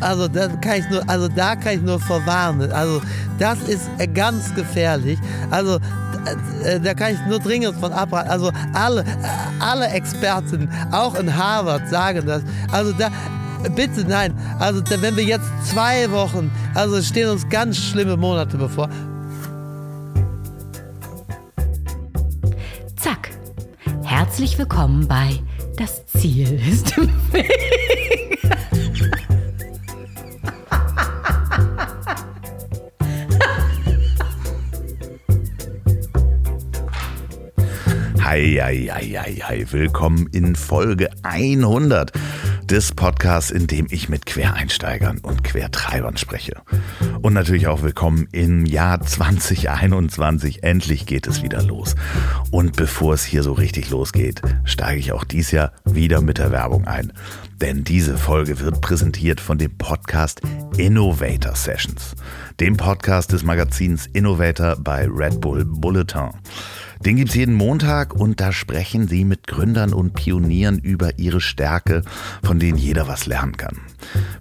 also da kann ich nur, also da kann ich nur verwarnen. Also das ist äh, ganz gefährlich. Also äh, da kann ich nur dringend von abraten. Also alle, äh, alle Experten, auch in Harvard, sagen das. Also da, bitte nein. Also wenn wir jetzt zwei Wochen, also stehen uns ganz schlimme Monate bevor. Zack. Herzlich willkommen bei Das Ziel ist im Weg. Hi. Willkommen in Folge 100 des Podcasts, in dem ich mit Quereinsteigern und Quertreibern spreche. Und natürlich auch willkommen im Jahr 2021. Endlich geht es wieder los. Und bevor es hier so richtig losgeht, steige ich auch dies Jahr wieder mit der Werbung ein. Denn diese Folge wird präsentiert von dem Podcast Innovator Sessions, dem Podcast des Magazins Innovator bei Red Bull Bulletin. Den gibt's jeden Montag und da sprechen sie mit Gründern und Pionieren über ihre Stärke, von denen jeder was lernen kann.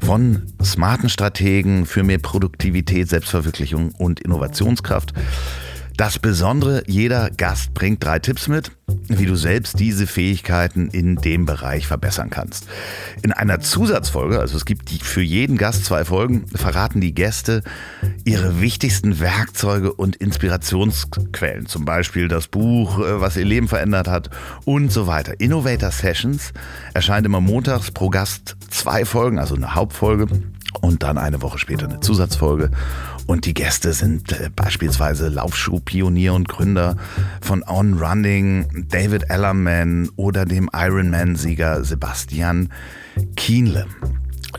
Von smarten Strategen für mehr Produktivität, Selbstverwirklichung und Innovationskraft das Besondere, jeder Gast bringt drei Tipps mit, wie du selbst diese Fähigkeiten in dem Bereich verbessern kannst. In einer Zusatzfolge, also es gibt für jeden Gast zwei Folgen, verraten die Gäste ihre wichtigsten Werkzeuge und Inspirationsquellen, zum Beispiel das Buch, äh, was ihr Leben verändert hat und so weiter. Innovator Sessions erscheint immer montags pro Gast zwei Folgen, also eine Hauptfolge und dann eine Woche später eine Zusatzfolge. Und die Gäste sind äh, beispielsweise Laufschuhpionier und Gründer von On Running, David Ellerman oder dem Ironman-Sieger Sebastian Kienle.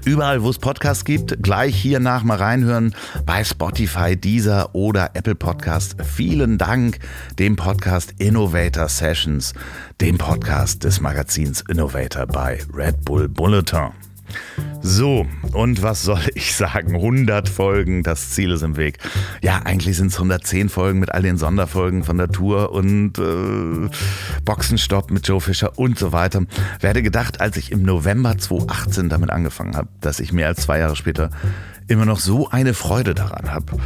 Überall, wo es Podcasts gibt, gleich hier nach mal reinhören bei Spotify, Deezer oder Apple Podcast. Vielen Dank dem Podcast Innovator Sessions, dem Podcast des Magazins Innovator bei Red Bull Bulletin. So, und was soll ich sagen? 100 Folgen, das Ziel ist im Weg. Ja, eigentlich sind es 110 Folgen mit all den Sonderfolgen von der Tour und äh, Boxenstopp mit Joe Fischer und so weiter. Werde gedacht, als ich im November 2018 damit angefangen habe, dass ich mehr als zwei Jahre später immer noch so eine Freude daran habe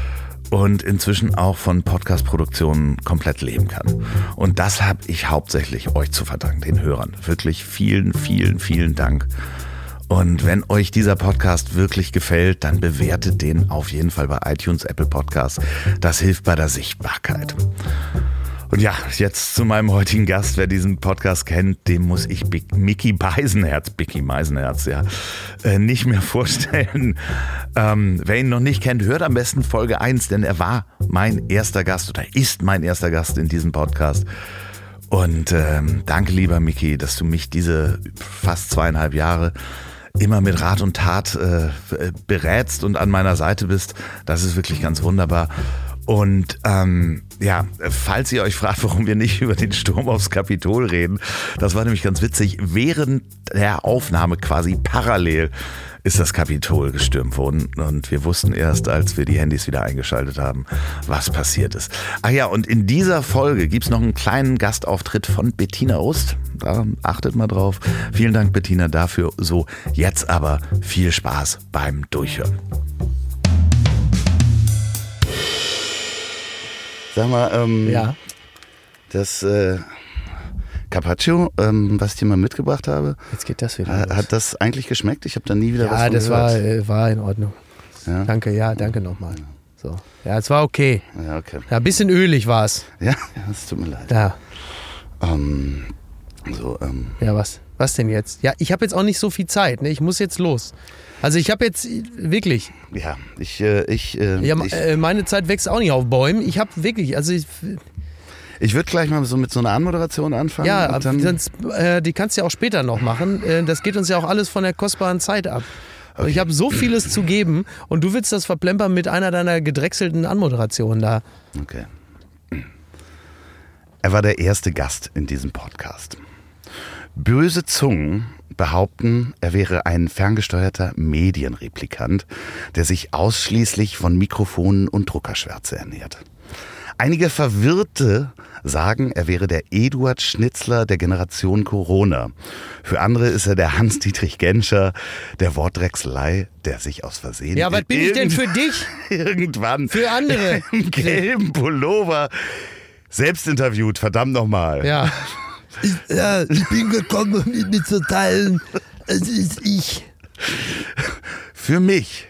und inzwischen auch von Podcast-Produktionen komplett leben kann. Und das habe ich hauptsächlich euch zu verdanken, den Hörern. Wirklich vielen, vielen, vielen Dank und wenn euch dieser Podcast wirklich gefällt, dann bewertet den auf jeden Fall bei iTunes, Apple Podcasts. Das hilft bei der Sichtbarkeit. Und ja, jetzt zu meinem heutigen Gast. Wer diesen Podcast kennt, dem muss ich Big, Mickey Beisenherz, Bicky Meisenherz, ja, äh, nicht mehr vorstellen. Ähm, wer ihn noch nicht kennt, hört am besten Folge 1, denn er war mein erster Gast oder ist mein erster Gast in diesem Podcast. Und ähm, danke, lieber Mickey, dass du mich diese fast zweieinhalb Jahre immer mit Rat und Tat äh, berätst und an meiner Seite bist. Das ist wirklich ganz wunderbar. Und ähm, ja, falls ihr euch fragt, warum wir nicht über den Sturm aufs Kapitol reden, das war nämlich ganz witzig. Während der Aufnahme quasi parallel ist das Kapitol gestürmt worden und wir wussten erst, als wir die Handys wieder eingeschaltet haben, was passiert ist. Ach ja, und in dieser Folge gibt's noch einen kleinen Gastauftritt von Bettina Ost. Da achtet mal drauf. Vielen Dank, Bettina, dafür. So, jetzt aber viel Spaß beim Durchhören. Sag mal, ähm, Ja. das äh, Carpaccio, ähm, was ich dir mal mitgebracht habe, Jetzt geht das wieder. los. hat das eigentlich geschmeckt? Ich habe da nie wieder was ja, von das gehört. war, äh, war in Ordnung. Ja? Danke, ja, danke nochmal. So. Ja, es war okay. Ja, okay. Ja, ein bisschen ölig war es. Ja, ja, es tut mir leid. Ja, Ähm, so, ähm, ja, was? Was denn jetzt? Ja, ich habe jetzt auch nicht so viel Zeit. Ne? Ich muss jetzt los. Also ich habe jetzt wirklich, ja, ich, äh, ich, äh, ja, ich, äh, meine Zeit wächst auch nicht auf Bäumen. Ich habe wirklich, also ich, ich würde gleich mal so mit so einer Anmoderation anfangen. ja, sonst, äh, die kannst du ja auch später noch machen. Äh, das geht uns ja auch alles von der kostbaren Zeit ab. Und Ich habe so vieles zu geben und du willst das verplempern mit einer deiner gedrechselten Anmoderationen da. Okay. Er war der erste Gast in diesem Podcast. Böse Zungen behaupten, er wäre ein ferngesteuerter Medienreplikant, der sich ausschließlich von Mikrofonen und Druckerschwärze ernährt. Einige Verwirrte sagen, er wäre der Eduard Schnitzler der Generation Corona. Für andere ist er der Hans-Dietrich Genscher der Wortdrechselei, der sich aus Versehen. Ja, was bin ich denn für dich? Irgendwann. Für andere. Im gelben Pullover. Selbst interviewt, verdammt nochmal. Ja. Ich, ja, ich bin gekommen, um Ihnen mitzuteilen, es ist ich. Für mich.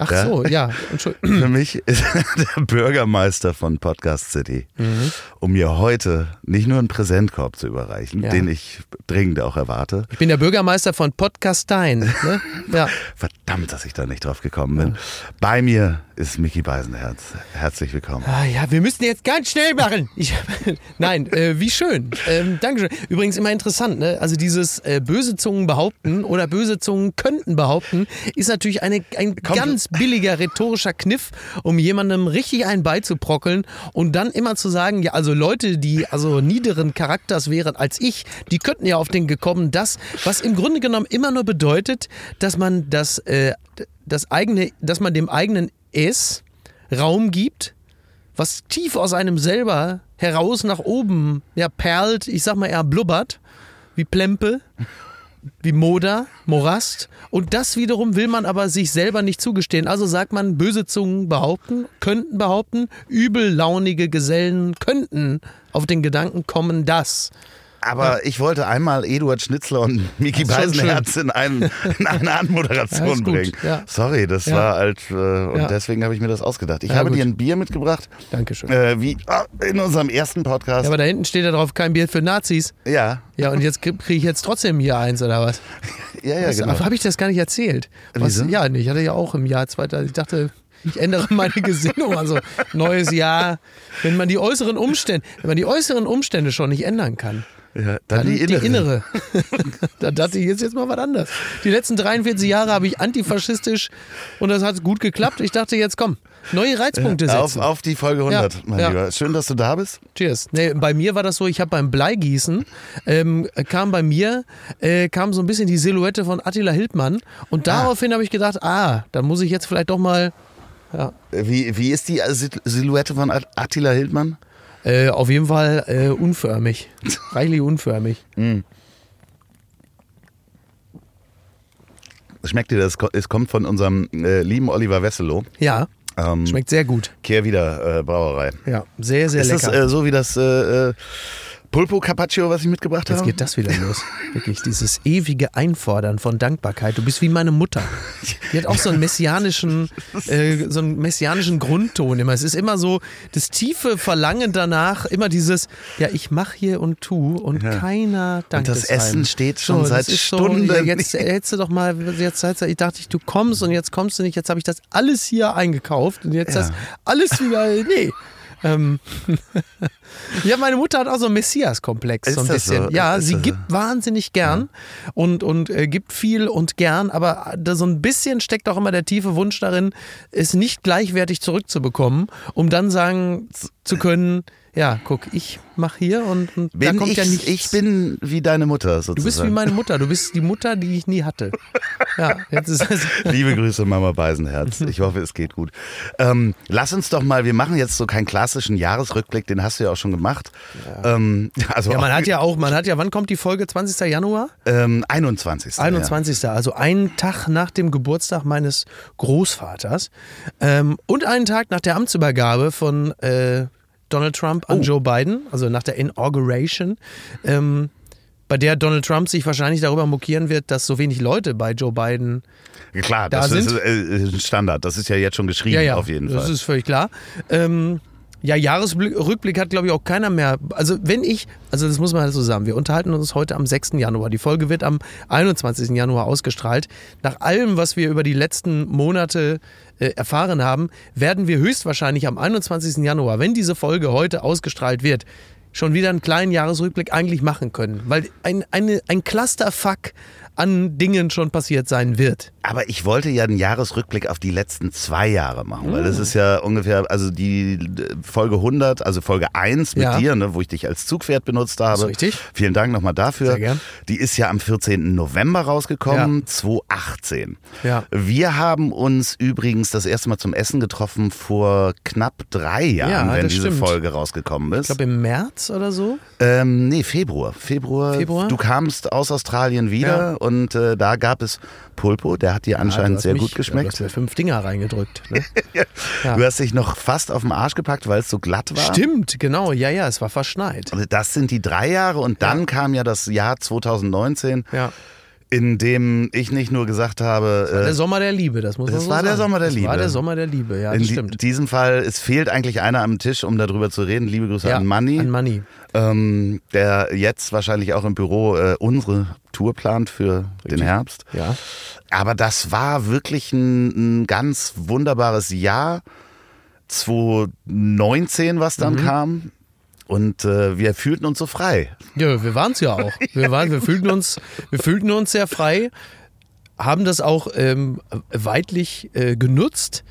Ach Ja. so, ja. Entschuldigung. Für mich ist er der Bürgermeister von Podcast City, Mhm. um mir heute nicht nur einen Präsentkorb zu überreichen, Ja. den ich dringend auch erwarte. Ich bin der Bürgermeister von Podcastein. Ne? Ja. Verdammt, dass ich da nicht drauf gekommen bin. Bei mir ist Mickey Beisenherz. Herzlich willkommen. Ah, ja, wir müssen jetzt ganz schnell machen. Ich, nein, äh, wie schön. Ähm, Dankeschön. Übrigens immer interessant, ne? Also dieses äh, böse Zungen behaupten oder böse Zungen könnten behaupten, ist natürlich eine, ein ganz billiger rhetorischer Kniff, um jemandem richtig einen beizubrockeln und dann immer zu sagen, ja, also Leute, die also niederen Charakters wären als ich, die könnten ja auf den gekommen, das, was im Grunde genommen immer nur bedeutet, dass man das, äh, das eigene, dass man dem eigenen Es Raum gibt, was tief aus einem selber heraus nach oben ja, perlt, ich sag mal eher blubbert, wie Plempe, wie Moder, Morast. Und das wiederum will man aber sich selber nicht zugestehen. Also sagt man, böse Zungen behaupten, könnten behaupten, übellaunige Gesellen könnten auf den Gedanken kommen, dass. Aber ich wollte einmal Eduard Schnitzler und schon Beisenherz in, einen, in eine Anmoderation bringen. ja. Sorry, das Ja. war halt, äh, und Ja. deswegen habe ich mir das ausgedacht. Ich habe gut. dir ein Bier mitgebracht, Dankeschön. äh, wie ah, in unserem ersten Podcast. Aber da hinten steht ja drauf, kein Bier für Nazis. ja, Ja, und jetzt kriege ich jetzt trotzdem hier eins oder was? ja, ja, Was, genau. Habe ich das gar nicht erzählt? Was, Wieso? ja, nee, ich hatte ja auch im Jahr 2000, ich dachte, ich ändere meine Gesinnung. Also neues Jahr, wenn man die äußeren Umstände, wenn man die äußeren Umstände schon nicht ändern kann, Ja, dann dann die innere. innere. da dachte ich jetzt, jetzt mal was anderes. Die letzten 43 Jahre habe ich antifaschistisch und das hat gut geklappt. Ich dachte jetzt, komm, neue Reizpunkte Auf, setzen. auf die Folge 100, Ja, mein ja. Lieber. Schön, dass du da bist. Cheers. Nee, bei mir war das so, ich habe beim Bleigießen, ähm, kam bei mir, äh, kam so ein bisschen die Silhouette von Attila Hildmann und daraufhin habe ich gedacht, ah, da muss ich jetzt vielleicht doch mal ja, Wie, wie ist die Sil- Silhouette von At- Attila Hildmann? Äh, auf jeden Fall äh, unförmig. Reichlich unförmig. Schmeckt dir das? Es kommt von unserem äh, lieben Oliver Wesselow. Ja, Ähm, schmeckt sehr gut. Kehrwieder äh, Brauerei. Ja, sehr, sehr ist lecker. das äh, so wie das äh, Pulpo Carpaccio, was ich mitgebracht Jetzt habe? geht das wieder los. Wirklich, dieses ewige Einfordern von Dankbarkeit. Du bist wie meine Mutter. Die hat auch so einen messianischen, äh, so einen messianischen Grundton immer. Es ist immer so das tiefe Verlangen danach, immer dieses, ja, ich mach hier und tu und Ja. keiner dankt das es Essen steht schon das seit Stunden. So, jetzt hättest du doch mal, jetzt, jetzt, ich dachte, du kommst und jetzt kommst du nicht. Jetzt habe ich das alles hier eingekauft und jetzt Ja. das alles wieder, nee. Ähm, ja, meine Mutter hat auch so einen Messias-Komplex, Ist so ein bisschen. so? Ja, Ist sie das so? gibt wahnsinnig gern und, und äh, gibt viel und gern, aber da so ein bisschen steckt auch immer der tiefe Wunsch darin, es nicht gleichwertig zurückzubekommen, um dann sagen zu können, ja, guck, ich mach hier und, und da kommt ich, ja nichts. ich bin wie deine Mutter sozusagen. du bist wie meine Mutter, du bist die Mutter, die ich nie hatte. Ja, jetzt ist es. Liebe Grüße, Mama Beisenherz. Ich hoffe, es geht gut. Ähm, lass uns doch mal, wir machen jetzt so keinen klassischen Jahresrückblick, den hast du ja auch schon gemacht. Ähm, also Ja, man hat ja auch, man hat ja, wann kommt die Folge? 20. Januar? ähm, 21. 21. Also einen Tag nach dem Geburtstag meines Großvaters ähm, und einen Tag nach der Amtsübergabe von äh, Donald Trump an Oh. Joe Biden, also nach der Inauguration, ähm, bei der Donald Trump sich wahrscheinlich darüber mokieren wird, dass so wenig Leute bei Joe Biden. Klar, da das ist sind. äh, ein Standard. Das ist ja jetzt schon geschrieben, ja, ja, auf jeden das Fall. ist völlig klar. Ähm, ja, Jahresrückblick hat, glaube ich, auch keiner mehr. Also, wenn ich, also das muss man halt so sagen, wir unterhalten uns heute am 6. Januar. Die Folge wird am 21. Januar ausgestrahlt. Nach allem, was wir über die letzten Monate äh, erfahren haben, werden wir höchstwahrscheinlich am 21. Januar, wenn diese Folge heute ausgestrahlt wird, schon wieder einen kleinen Jahresrückblick eigentlich machen können. Weil ein, eine, ein Clusterfuck an Dingen schon passiert sein wird. Aber ich wollte ja einen Jahresrückblick auf die letzten zwei Jahre machen, weil das ist ja ungefähr, also die äh, Folge 100, also Folge 1 mit Ja. dir, ne, wo ich dich als Zugpferd benutzt habe. richtig. Vielen Dank nochmal dafür. Sehr gern. Die ist ja am 14. November rausgekommen, 2018. Ja. Wir haben uns übrigens das erste Mal zum Essen getroffen vor knapp drei Jahren, Ja, wenn diese stimmt. Folge rausgekommen ist. Ich glaube im März oder so. Ähm, nee, Februar. Februar. Februar? Du kamst aus Australien wieder Ja. Und äh, da gab es Pulpo, der hat dir Ja, du anscheinend hast sehr mich- gut Du geschmeckt. hast mir fünf Dinger reingedrückt. Ne? Ja. Du hast dich noch fast auf den Arsch gepackt, weil es so glatt war. Stimmt, genau. Ja, ja, es war verschneit. Also Das sind die drei Jahre und dann Ja. kam ja das Jahr 2019, Ja. In dem ich nicht nur gesagt habe, Der äh, Sommer der Liebe, das muss man Das so war der. Sommer der das Liebe. war der Sommer der Liebe, ja, in das stimmt. diesem Fall, es fehlt eigentlich einer am Tisch, um darüber zu reden. Liebe Grüße ja, an Manni, An Money. ähm, der jetzt wahrscheinlich auch im Büro äh, unsere Tour plant für den Herbst. Ja. Aber das war wirklich ein, ein ganz wunderbares Jahr. 2019, was Mhm. dann kam. Und äh, wir fühlten uns so frei. Ja, wir waren es ja auch. Wir, waren, wir, fühlten uns, wir fühlten uns sehr frei, haben das auch ähm, weitlich äh, genutzt,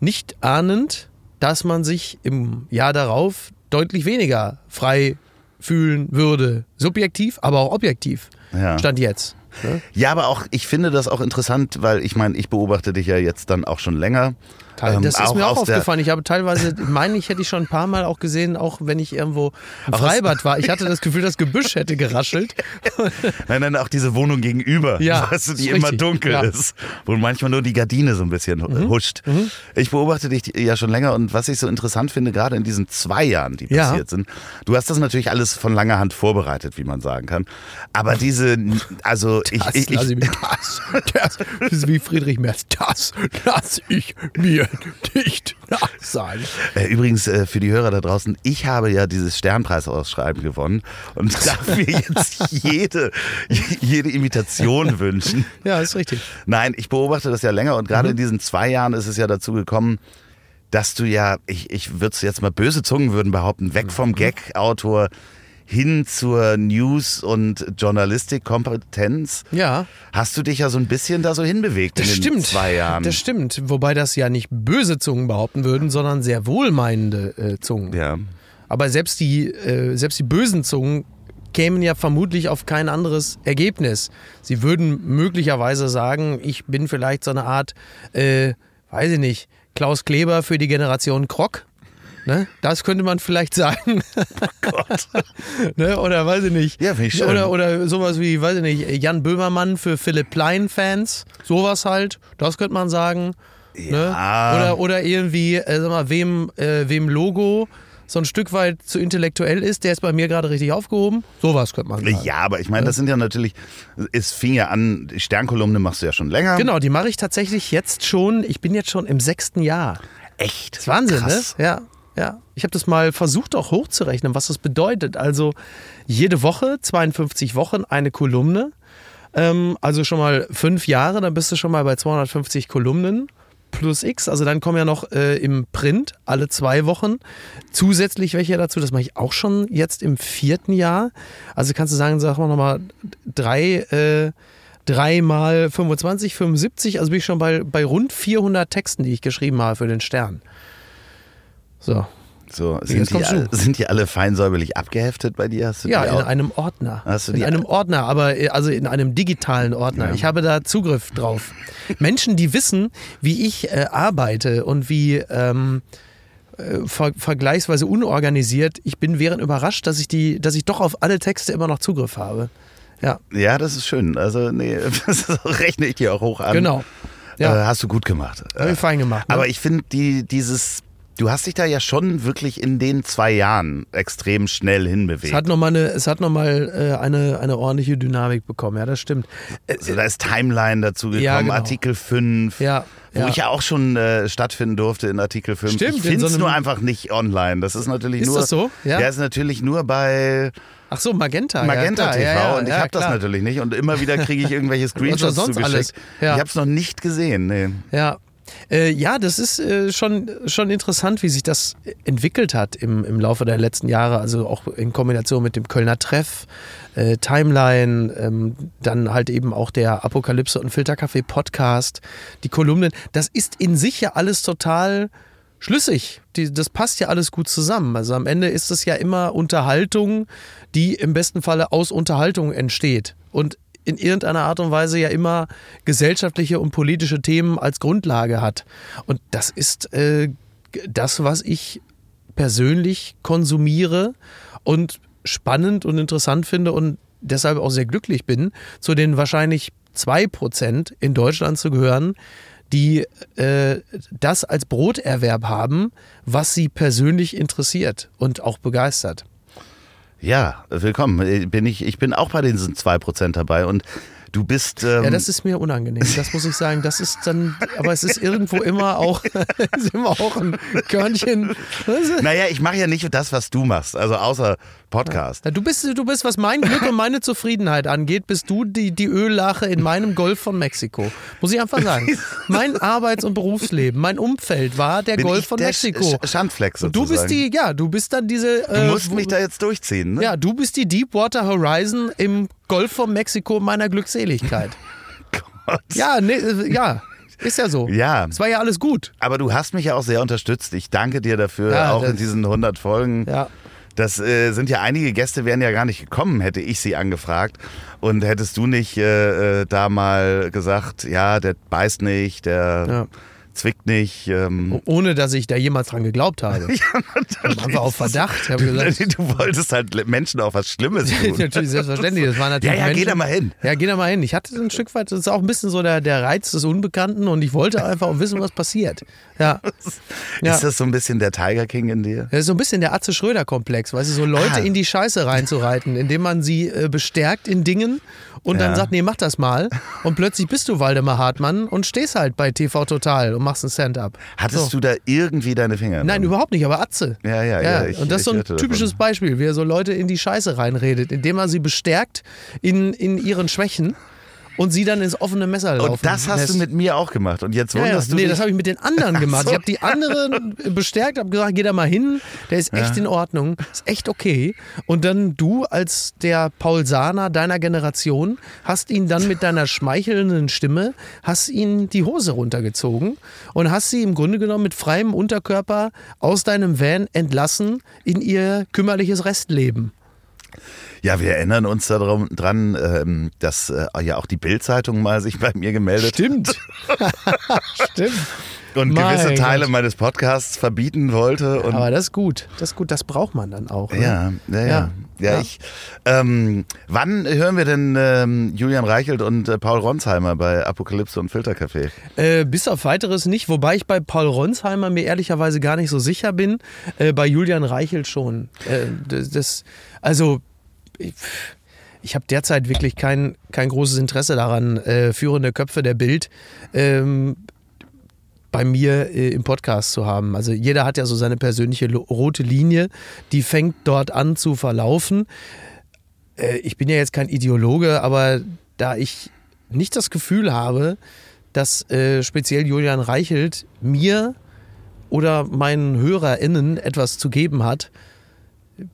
nicht ahnend, dass man sich im Jahr darauf deutlich weniger frei fühlen würde. Subjektiv, aber auch objektiv. Ja. Stand jetzt. Ne? Ja, aber auch, ich finde das auch interessant, weil ich meine, ich beobachte dich ja jetzt dann auch schon länger. Ähm, das ist mir auch aufgefallen. Ich habe teilweise, meine ich, hätte ich schon ein paar Mal auch gesehen, auch wenn ich irgendwo im Freibad war. Ich hatte das Gefühl, das Gebüsch hätte geraschelt. Nein, nein, auch diese Wohnung gegenüber, Ja, weißt du, die immer richtig, dunkel ja. Mhm. ist, wo manchmal nur die Gardine so ein bisschen huscht. Ich beobachte dich ja schon länger und was ich so interessant finde, gerade in diesen zwei Jahren, die Ja. passiert sind, du hast das natürlich alles von langer Hand vorbereitet, wie man sagen kann. Aber diese, also ich, Das, ich, ich, ich mir das, das, das ist wie Friedrich Merz. Das lass ich mir nicht nachsagen. Äh, Übrigens äh, für die Hörer da draußen, ich habe ja dieses Sternpreisausschreiben gewonnen und darf mir jetzt jede, jede Imitation wünschen. Ja, ist richtig. Nein, ich beobachte das ja länger und Mhm. gerade in diesen zwei Jahren ist es ja dazu gekommen, dass du ja, ich, ich würde es jetzt mal böse Zungen würden behaupten, weg Mhm. vom Gag-Autor hin zur News- und Journalistikkompetenz. Ja, Hast du dich ja so ein bisschen da so hinbewegt das in den stimmt. zwei Jahren. Das stimmt. Wobei das ja nicht böse Zungen behaupten würden, sondern sehr wohlmeinende äh, Zungen. ja. Aber selbst die, äh, selbst die bösen Zungen kämen ja vermutlich auf kein anderes Ergebnis. Sie würden möglicherweise sagen, ich bin vielleicht so eine Art, äh, weiß ich nicht, Klaus Kleber für die Generation Krog. Ne? Das könnte man vielleicht sagen. Gott. ne? Oder weiß ich nicht. Ja, finde ich schön. Oder, oder sowas wie, weiß ich nicht, Jan Böhmermann für Philipp Plein-Fans. Sowas halt. Das könnte man sagen. Ne? Ja. Oder, oder irgendwie, äh, sag mal, wem, äh, wem Logo so ein Stück weit zu intellektuell ist, der ist bei mir gerade richtig aufgehoben. Sowas könnte man sagen. Ja, aber ich meine, das sind ja natürlich, es fing ja an, die Sternkolumne machst du ja schon länger. Genau, die mache ich tatsächlich jetzt schon, ich bin jetzt schon im sechsten Jahr. Echt? Das ist Wahnsinn, Krass. ne? Ja, ja. Ich habe das mal versucht auch hochzurechnen, was das bedeutet. Also jede Woche, 52 Wochen, eine Kolumne. Ähm, also schon mal fünf Jahre, dann bist du schon mal bei 250 Kolumnen plus X. Also dann kommen ja noch äh, im Print alle zwei Wochen zusätzlich welche dazu. Das mache ich auch schon jetzt im vierten Jahr. Also kannst du sagen, sag mal nochmal drei, äh, drei mal 25, 75. Also bin ich schon bei, bei rund 400 Texten, die ich geschrieben habe für den Stern. So. So, sind die, alle- sind die alle fein säuberlich abgeheftet bei dir? Hast du Ja, in einem Ordner. Hast du in einem Ordner, aber äh, also in einem digitalen Ordner. Ja. Ich habe da Zugriff drauf. Menschen, die wissen, wie ich äh, arbeite und wie ähm, äh, ver vergleichsweise unorganisiert ich bin, wären überrascht, dass ich die, dass ich doch auf alle Texte immer noch Zugriff habe. Ja, Ja, das ist schön. Also, nee, das rechne ich dir auch hoch an. genau. Ja, Äh, hast du gut gemacht. habe ich fein gemacht. Ne? Aber ich finde, die, dieses, du hast dich da ja schon wirklich in den zwei Jahren extrem schnell hinbewegt. es hat nochmal eine, es hat noch mal, äh, eine, eine ordentliche Dynamik bekommen. Ja, das stimmt. Äh, also, da ist Timeline dazu gekommen, Ja, genau. Artikel 5. Ja, Wo ja. ich ja auch schon äh, stattfinden durfte in Artikel 5. Stimmt, ich in finde so es einem- nur einfach nicht online. Das ist natürlich Ist nur. das so? Ja? Der ist natürlich nur bei Ach so, Magenta. Magenta ja, klar. TV ja, ja, und ich habe das natürlich nicht. Und immer wieder kriege ich irgendwelche Screenshots sonst zugeschickt. alles? Ich habe es noch nicht gesehen. Nee. Ja, Äh, ja, das ist äh, schon, schon interessant, wie sich das entwickelt hat im, im Laufe der letzten Jahre. Also auch in Kombination mit dem Kölner Treff, äh, Timeline, ähm, dann halt eben auch der Apokalypse und Filterkaffee Podcast, die Kolumnen. Das ist in sich ja alles total schlüssig. Die, das passt ja alles gut zusammen. Also am Ende ist es ja immer Unterhaltung, die im besten Falle aus Unterhaltung entsteht. Und in irgendeiner Art und Weise ja immer gesellschaftliche und politische Themen als Grundlage hat. Und das ist äh, das, was ich persönlich konsumiere und spannend und interessant finde und deshalb auch sehr glücklich bin, zu den wahrscheinlich zwei Prozent in Deutschland zu gehören, die äh, das als Broterwerb haben, was sie persönlich interessiert und auch begeistert. Ja, willkommen. Bin ich, ich bin auch bei den 2% dabei und du bist. Ähm ja, das ist mir unangenehm, das muss ich sagen. Das ist dann, aber es ist irgendwo immer auch, ist immer auch ein Körnchen. Naja, ich mache ja nicht das, was du machst, also außer Podcast. Ja, du, bist, du bist, was mein Glück und meine Zufriedenheit angeht, bist du die, die Öllache in meinem Golf von Mexiko. Muss ich einfach sagen. Mein Arbeits- und Berufsleben, mein Umfeld war der Bin Golf von der Mexiko. Sch- Schandfleck Und du bist sozusagen. die, ja, du bist dann diese. Du äh, musst wo- mich da jetzt durchziehen, ne? Ja, du bist die Deepwater Horizon im Golf von Mexiko meiner Glückseligkeit. Gott. Ja, nee, äh, ja, ist ja so. Ja. Es war ja alles gut. Aber du hast mich ja auch sehr unterstützt. Ich danke dir dafür, Ja, auch in diesen 100 Folgen. Ja. Das äh, sind ja einige Gäste, wären ja gar nicht gekommen, hätte ich sie angefragt. Und hättest du nicht äh, äh, da mal gesagt, ja, der beißt nicht, der Ja. Zwickt nicht. Ähm, Ohne dass ich da jemals dran geglaubt habe. Einfach auf Verdacht. Ich habe gesagt, du wolltest halt Menschen auch was Schlimmes tun. natürlich selbstverständlich. Das war ja, natürlich ja, geh Menschen- da mal hin. Ja, geh da mal hin. Ich hatte ein Stück weit, das ist auch ein bisschen so der, der Reiz des Unbekannten und ich wollte einfach auch wissen, was passiert. Ja. ja. Ist das so ein bisschen der Tiger King in dir? Das ist so ein bisschen der Atze Schröder-Komplex, weißt du, so Leute Ah. in die Scheiße reinzureiten, indem man sie äh, bestärkt in Dingen und dann Ja. sagt, nee, mach das mal. Und plötzlich bist du Waldemar Hartmann und stehst halt bei TV Total und machst ein Stand-up. Hattest So. du da irgendwie deine Finger? Nein, drin? überhaupt nicht, aber Atze. Ja, ja, ja, ich- und das ist so ein typisches davon. Beispiel, wie er so Leute in die Scheiße reinredet, indem er sie bestärkt in, in ihren Schwächen und sie dann ins offene Messer laufen. Und das hast lässt. du mit mir auch gemacht. Und jetzt Ja, ja. wunderst du Nee, dich. das habe ich mit den anderen gemacht. so, ich habe die anderen bestärkt, habe gesagt, geh da mal hin, der ist echt in Ordnung, ist echt okay. Und dann du als der Paul Sahner deiner Generation hast ihn dann mit deiner schmeichelnden Stimme, hast ihn die Hose runtergezogen und hast sie im Grunde genommen mit freiem Unterkörper aus deinem Van entlassen in ihr kümmerliches Restleben. Ja, wir erinnern uns daran, dran, ähm, dass äh, ja auch die Bild-Zeitung mal sich bei mir gemeldet Stimmt. Stimmt. Und Mein gewisse Teile Gott. meines Podcasts verbieten wollte. Und Aber das ist gut. Das ist gut, das braucht man dann auch. ne? ja, ja, ja. Ja. ja. Ich, ähm, wann hören wir denn ähm, Julian Reichelt und äh, Paul Ronsheimer bei Apokalypse und Filtercafé? Äh, bis auf weiteres nicht, wobei ich bei Paul Ronsheimer mir ehrlicherweise gar nicht so sicher bin. Äh, bei Julian Reichelt schon. Äh, das, das, also, ich, ich habe derzeit wirklich kein, kein großes Interesse daran, äh, führende Köpfe der Bild ähm, bei mir äh, im Podcast zu haben. Also jeder hat ja so seine persönliche rote Linie, die fängt dort an zu verlaufen. Äh, ich bin ja jetzt kein Ideologe, aber da ich nicht das Gefühl habe, dass äh, speziell Julian Reichelt mir oder meinen HörerInnen etwas zu geben hat,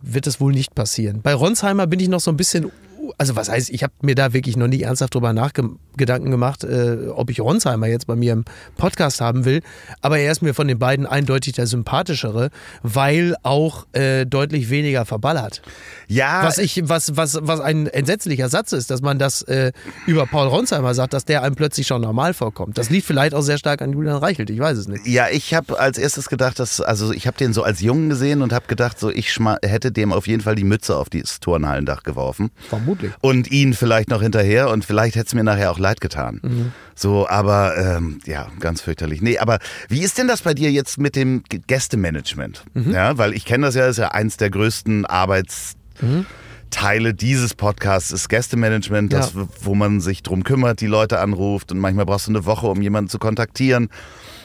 wird das wohl nicht passieren. Bei Ronsheimer bin ich noch so ein bisschen, also was heißt, ich habe mir da wirklich noch nie ernsthaft drüber Nachgedanken gemacht, äh, ob ich Ronsheimer jetzt bei mir im Podcast haben will. Aber er ist mir von den beiden eindeutig der sympathischere, weil auch äh, deutlich weniger verballert. Ja, Was ich, was, was, was ein entsetzlicher Satz ist, dass man das äh, über Paul Ronsheimer sagt, dass der einem plötzlich schon normal vorkommt. Das liegt vielleicht auch sehr stark an Julian Reichelt, ich weiß es nicht. Ja, ich habe als erstes gedacht, dass, also ich habe den so als Jungen gesehen und habe gedacht, so ich hätte dem auf jeden Fall die Mütze auf das Turnhallendach geworfen. Vermutlich. Und ihn vielleicht noch hinterher und vielleicht hätte es mir nachher auch leid getan. Mhm. So, aber ähm, ja, ganz fürchterlich. Nee, aber wie ist denn das bei dir jetzt mit dem Gästemanagement? Mhm. Ja, weil ich kenne das ja, ist ja eins der größten Arbeitsteile dieses Podcasts ist Gästemanagement, das, Ja. wo man sich drum kümmert, die Leute anruft und manchmal brauchst du eine Woche, um jemanden zu kontaktieren.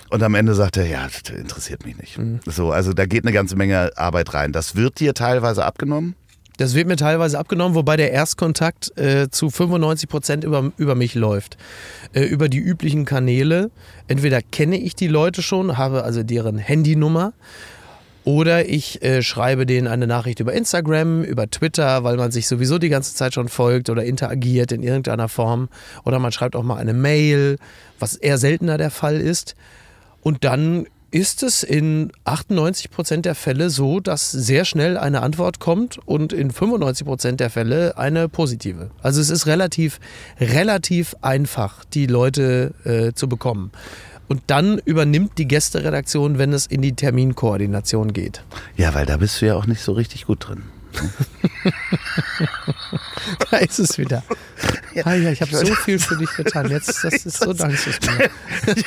Und am Ende sagt er, ja, das interessiert mich nicht. Mhm. So, also da geht eine ganze Menge Arbeit rein. Das wird dir teilweise abgenommen? Das wird mir teilweise abgenommen, wobei der Erstkontakt äh, zu 95 Prozent über, über mich läuft. Äh, über die üblichen Kanäle. Entweder kenne ich die Leute schon, habe also deren Handynummer. Oder ich äh, schreibe denen eine Nachricht über Instagram, über Twitter, weil man sich sowieso die ganze Zeit schon folgt oder interagiert in irgendeiner Form. Oder man schreibt auch mal eine Mail, was eher seltener der Fall ist. Und dann ist es in 98 Prozent der Fälle so, dass sehr schnell eine Antwort kommt und in 95 Prozent der Fälle eine positive. Also es ist relativ, relativ einfach, die Leute äh, zu bekommen. Und dann übernimmt die Gästeredaktion, wenn es in die Terminkoordination geht. Ja, weil da bist du ja auch nicht so richtig gut drin. Da ist es wieder. Ah ja, ich habe so viel für dich getan. Jetzt, das ist so mir.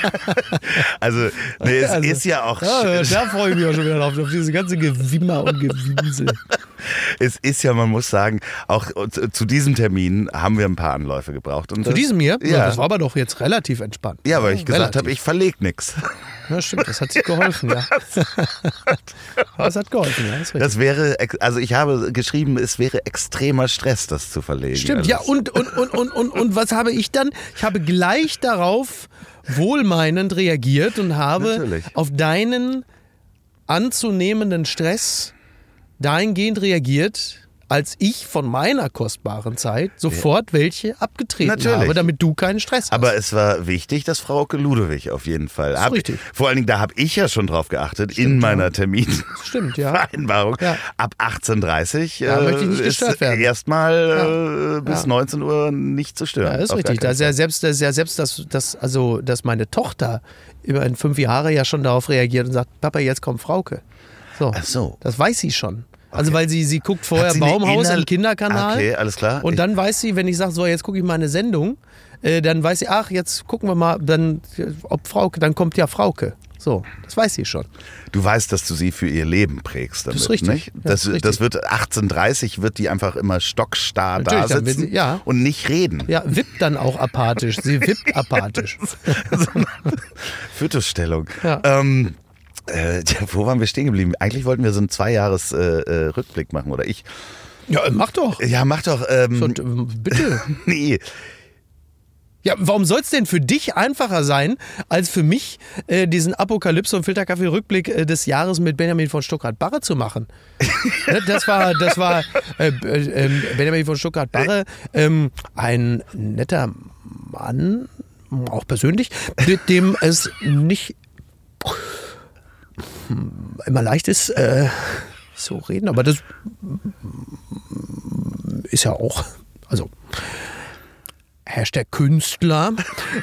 Also, nee, es Also, ist ja auch Ja, da freue ich mich auch schon wieder drauf, auf diese ganze Gewimmer und Gewinsel. Es ist ja, man muss sagen, auch zu, diesem Termin haben wir ein paar Anläufe gebraucht. Und Zu das- diesem hier? Ja. Das war aber doch jetzt relativ entspannt. Ja, weil ich gesagt habe, ich verleg nichts. Ja, stimmt, das hat sich geholfen, ja. Das hat geholfen, ja. Das wäre, also ich habe geschrieben, es wäre extremer Stress, das zu verlegen. Stimmt, ja, alles. und, und, und, und, und, und was habe ich dann? Ich habe gleich darauf wohlmeinend reagiert und habe Natürlich. auf deinen anzunehmenden Stress dahingehend reagiert, als ich von meiner kostbaren Zeit sofort welche abgetreten Natürlich. habe, damit du keinen Stress hast. Aber es war wichtig, dass Frauke Ludewig auf jeden Fall. ist Hab- richtig. Vor allen Dingen, da habe ich ja schon drauf geachtet, in meiner Stimmt, ja. Terminvereinbarung. Ja. Ab 18.30 Da äh, möchte ich nicht gestört ist werden. erstmal äh, bis Ja. 19 Uhr nicht zu stören. Ja, ist richtig. Da ist ja selbst, das ist ja selbst das, das, also, dass meine Tochter über in fünf Jahre ja schon darauf reagiert und sagt, Papa, jetzt kommt Frauke. So. Ach so. Das weiß sie schon. Also weil sie, sie guckt vorher sie Baumhaus im Kinderkanal. Okay, alles klar. Und Ich- dann weiß sie, wenn ich sage, so, jetzt gucke ich mal eine Sendung, äh, dann weiß sie, ach, jetzt gucken wir mal, dann, ob Frauke, dann kommt ja Frauke. So, das weiß sie schon. Du weißt, dass du sie für ihr Leben prägst damit, ist richtig. nicht? Ja, Das, das ist richtig. das wird 1830 wird die einfach immer stockstarr da Natürlich, wird sitzen sie- ja. und nicht reden. Ja, wippt dann auch apathisch. Sie wippt apathisch. Fötusstellung. Ja. Ähm, äh, wo waren wir stehen geblieben? Eigentlich wollten wir so einen Zweijahres äh, äh, machen oder ich. Ja, mach doch. Ja, mach doch. Ähm, So, d- bitte. nee. Ja, warum soll es denn für dich einfacher sein, als für mich äh, diesen Apokalypse- und Filterkaffee-Rückblick äh, des Jahres mit Benjamin von Stuttgart-Barre zu machen? Ne, das war, das war äh, äh, ähm, Benjamin von Stuttgart-Barre, ähm, ein netter Mann, auch persönlich, mit dem es nicht immer leicht ist, äh, so reden, aber das ist ja auch, also Hashtag Künstler.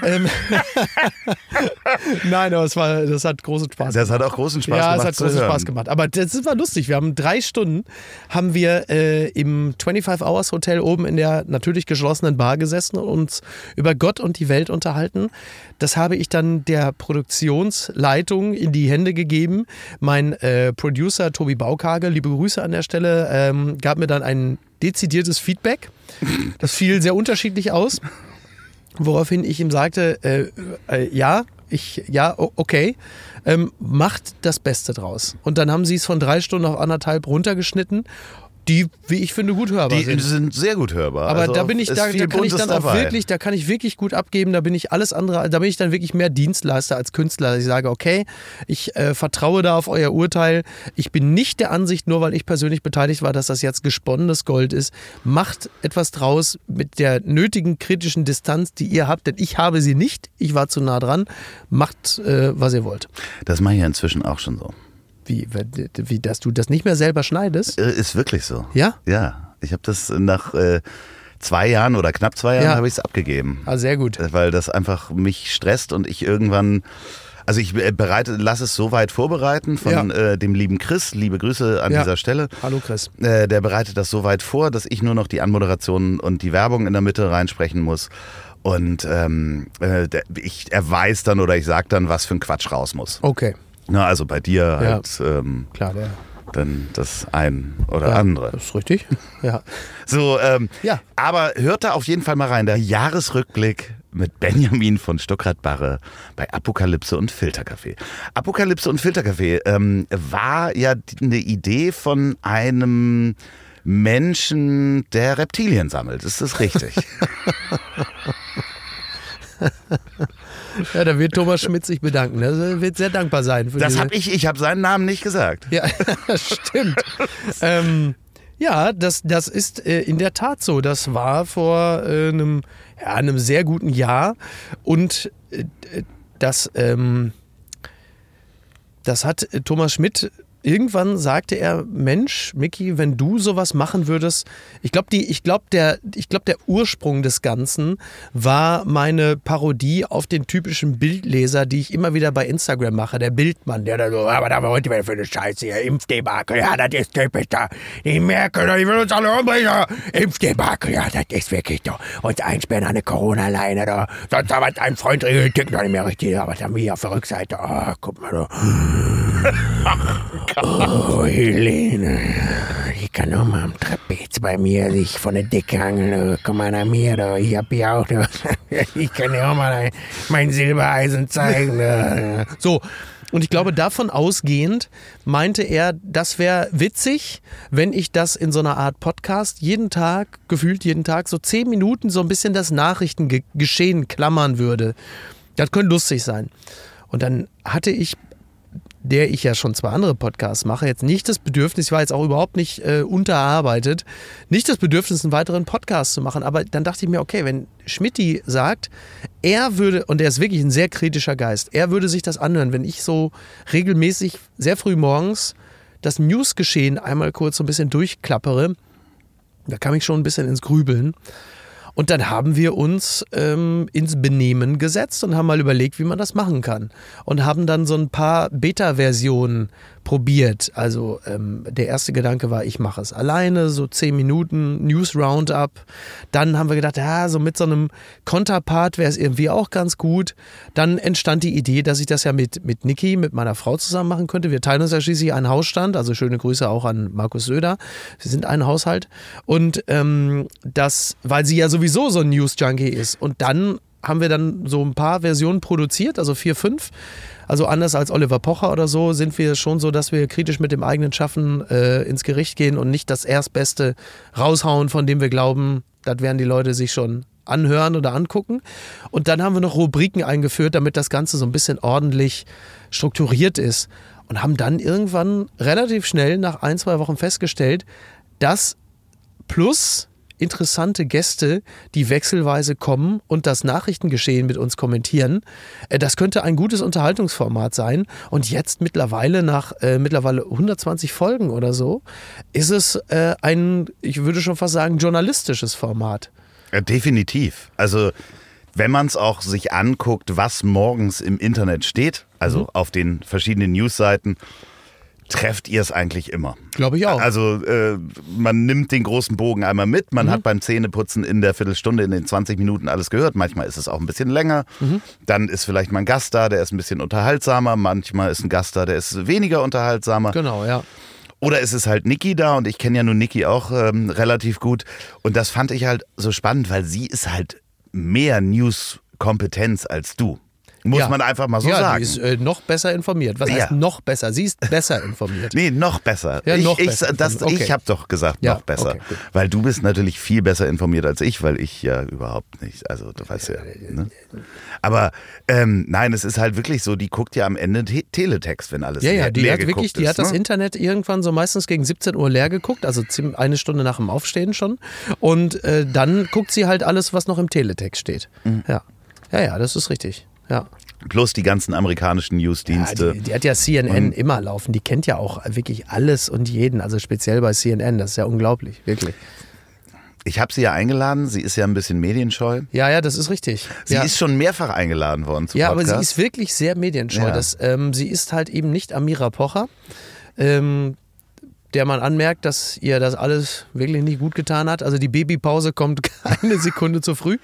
ähm, Nein, aber es war, das hat großen Spaß Das hat auch großen Spaß ja, gemacht. es hat großen hören. Spaß gemacht. Aber das war lustig. Wir haben drei Stunden, haben wir äh, im 25 Hours Hotel oben in der natürlich geschlossenen Bar gesessen und uns über Gott und die Welt unterhalten. Das habe ich dann der Produktionsleitung in die Hände gegeben. Mein äh, Producer Tobi Baukage, liebe Grüße an der Stelle, ähm, gab mir dann ein dezidiertes Feedback. Das fiel sehr unterschiedlich aus. Woraufhin ich ihm sagte, äh, äh, ja, ich, ja, okay, ähm, macht das Beste draus. Und dann haben sie es von drei Stunden auf anderthalb runtergeschnitten, die, wie ich finde, gut hörbar Die sind. sind sehr gut hörbar. Aber Also da bin ich, da, da kann ich dann auch dabei. wirklich, da kann ich wirklich gut abgeben, da bin ich alles andere, da bin ich dann wirklich mehr Dienstleister als Künstler. Ich sage, okay, ich äh, vertraue da auf euer Urteil. Ich bin nicht der Ansicht, nur weil ich persönlich beteiligt war, dass das jetzt gesponnenes Gold ist. Macht etwas draus mit der nötigen kritischen Distanz, die ihr habt, denn ich habe sie nicht. Ich war zu nah dran. Macht, äh, was ihr wollt. Das mache ich ja inzwischen auch schon so. Wie, wie, dass du das nicht mehr selber schneidest? Äh, Ist wirklich so. Ja? Ja. Ich habe das nach äh, zwei Jahren oder knapp zwei Jahren Ja. habe ich es abgegeben. Ah, sehr gut. Äh, Weil das einfach mich stresst und ich irgendwann. Also ich äh, bereite, lass es so weit vorbereiten von Ja. äh, dem lieben Chris. Liebe Grüße an Ja. dieser Stelle. Hallo Chris. Äh, der bereitet das so weit vor, dass ich nur noch die Anmoderation und die Werbung in der Mitte reinsprechen muss. Und ähm, äh, ich, er weiß dann oder ich sag dann, was für ein Quatsch raus muss. Okay, Na, also bei dir halt ähm, klar, der. dann das ein oder Ja, andere. Das ist richtig. Ja. So, ähm, Ja. aber hört da auf jeden Fall mal rein. Der Jahresrückblick mit Benjamin von Stuckrad-Barre bei Apokalypse und Filterkaffee. Apokalypse und Filterkaffee ähm, war ja eine Idee von einem Menschen der Reptilien sammelt. Ist das richtig? Ja, da wird Thomas Schmidt sich bedanken. Er wird sehr dankbar sein. Für Das habe ich, ich habe seinen Namen nicht gesagt. Ja, stimmt. ähm, ja, das, das ist äh, in der Tat so. Das war vor äh, einem, ja, einem sehr guten Jahr. Und äh, das, ähm, das hat äh, Thomas Schmidt. Irgendwann sagte er, Mensch, Mickey, wenn du sowas machen würdest, ich glaube, ich der, ich der Ursprung des Ganzen war meine Parodie auf den typischen Bildleser, die ich immer wieder bei Instagram mache, der Bildmann, der da so, aber da war heute wieder für eine Scheiße hier, Impfdebakel, ja, das ist typisch da, die Merkel, die will uns alle umbringen, Impfdebakel, ja, das ist wirklich doch, uns einsperren an eine Corona-Leine, da, sonst aber ein Freund tickt noch nicht mehr richtig, aber dann wie auf der Rückseite, oh, guck mal da, Oh, Helene, ich kann auch mal am Trapez bei mir sich von der Decke hangeln. Oh, Komm mal nach mir, da. ich hab hier auch, da. ich kann dir auch mal ein, mein Silbereisen zeigen. Da. So, und ich glaube, davon ausgehend meinte er, das wäre witzig, wenn ich das in so einer Art Podcast jeden Tag, gefühlt jeden Tag, so zehn Minuten so ein bisschen das Nachrichtengeschehen klammern würde. Das könnte lustig sein. Und dann hatte ich der ich ja schon zwei andere Podcasts mache, jetzt nicht das Bedürfnis, ich war jetzt auch überhaupt nicht äh, unterarbeitet, nicht das Bedürfnis, einen weiteren Podcast zu machen. Aber dann dachte ich mir, okay, wenn Schmidti sagt, er würde, und er ist wirklich ein sehr kritischer Geist, er würde sich das anhören, wenn ich so regelmäßig sehr früh morgens das Newsgeschehen einmal kurz so ein bisschen durchklappere, da kam ich schon ein bisschen ins Grübeln. Und dann haben wir uns ähm, ins Benehmen gesetzt und haben mal überlegt, wie man das machen kann. Und haben dann so ein paar Beta-Versionen probiert. Also ähm, der erste Gedanke war, ich mache es alleine, so zehn Minuten News Roundup. Dann haben wir gedacht, ja, so mit so einem Konterpart wäre es irgendwie auch ganz gut. Dann entstand die Idee, dass ich das ja mit, mit Niki, mit meiner Frau zusammen machen könnte. Wir teilen uns ja schließlich einen Hausstand, also schöne Grüße auch an Markus Söder. Wir sind ein Haushalt. Und ähm, das, weil sie ja sowieso so ein News-Junkie ist. Und dann haben wir dann so ein paar Versionen produziert, also vier, fünf. Also anders als Oliver Pocher oder so sind wir schon so, dass wir kritisch mit dem eigenen Schaffen äh, ins Gericht gehen und nicht das Erstbeste raushauen, von dem wir glauben, das werden die Leute sich schon anhören oder angucken. Und dann haben wir noch Rubriken eingeführt, damit das Ganze so ein bisschen ordentlich strukturiert ist. Und haben dann irgendwann relativ schnell nach ein, zwei Wochen festgestellt, dass plus interessante Gäste, die wechselweise kommen und das Nachrichtengeschehen mit uns kommentieren. Äh, Das könnte ein gutes Unterhaltungsformat sein. Und jetzt mittlerweile nach äh, mittlerweile 120 Folgen oder so ist es äh, ein, ich würde schon fast sagen, journalistisches Format. Ja, definitiv. Also wenn man es auch sich anguckt, was morgens im Internet steht, also Mhm. auf den verschiedenen Newsseiten, trefft ihr es eigentlich immer. Glaube ich auch. Also äh, man nimmt den großen Bogen einmal mit, man hat beim Zähneputzen in der Viertelstunde, in den 20 Minuten alles gehört. Manchmal ist es auch ein bisschen länger. Dann ist vielleicht mal ein Gast da, der ist ein bisschen unterhaltsamer. Manchmal ist ein Gast da, der ist weniger unterhaltsamer. Genau, ja. Oder es ist halt Niki da und ich kenne ja nun Niki auch ähm, relativ gut. Und das fand ich halt so spannend, weil sie ist halt mehr News-Kompetenz als du. Muss Ja. man einfach mal so ja, sagen. die ist äh, noch besser informiert. Was heißt Ja. noch besser? Sie ist besser informiert. Nee, noch besser. Ja, ich noch ich, besser. das, Okay. ich habe doch gesagt, Ja, noch besser. okay, weil du bist natürlich viel besser informiert als ich, weil ich ja überhaupt nicht, also du weißt ja. Ne? Aber ähm, nein, es ist halt wirklich so, die guckt ja am Ende Te Teletext, wenn alles Ja, ja, leer, die leer hat wirklich, geguckt die ist, hat das ne? Internet irgendwann so meistens gegen 17 Uhr leer geguckt, also eine Stunde nach dem Aufstehen schon. Und äh, dann guckt sie halt alles, was noch im Teletext steht. Mhm. Ja. Ja, ja, das ist richtig. Ja. Plus die ganzen amerikanischen Ja, Newsdienste. die, die hat ja CNN immer laufen. Die kennt ja auch wirklich alles und jeden. Also speziell bei CNN. Das ist ja unglaublich, wirklich. ich habe sie ja eingeladen, sie ist ja ein bisschen medienscheu. Ja, ja, das ist richtig. Sie ja. ist schon mehrfach eingeladen worden zu Ja, aber Podcasts. sie ist wirklich sehr medienscheu. Ja. Das, ähm, sie ist halt eben nicht Amira Pocher, ähm, der man anmerkt, dass ihr das alles wirklich nicht gut getan hat. Also die Babypause kommt keine Sekunde zu früh.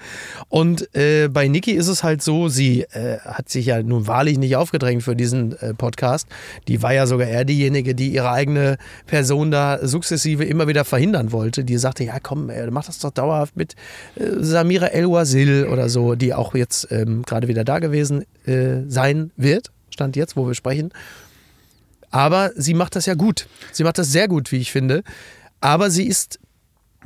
Und äh, bei Niki ist es halt so, sie äh, hat sich ja nun wahrlich nicht aufgedrängt für diesen äh, Podcast. Die war ja sogar eher diejenige, die ihre eigene Person da sukzessive immer wieder verhindern wollte. Die sagte, ja komm, ey, mach das doch dauerhaft mit äh, Samira El-Wazil oder so, die auch jetzt ähm, gerade wieder da gewesen äh, sein wird. Stand jetzt, wo wir sprechen. Aber sie macht das ja gut. Sie macht das sehr gut, wie ich finde. Aber sie ist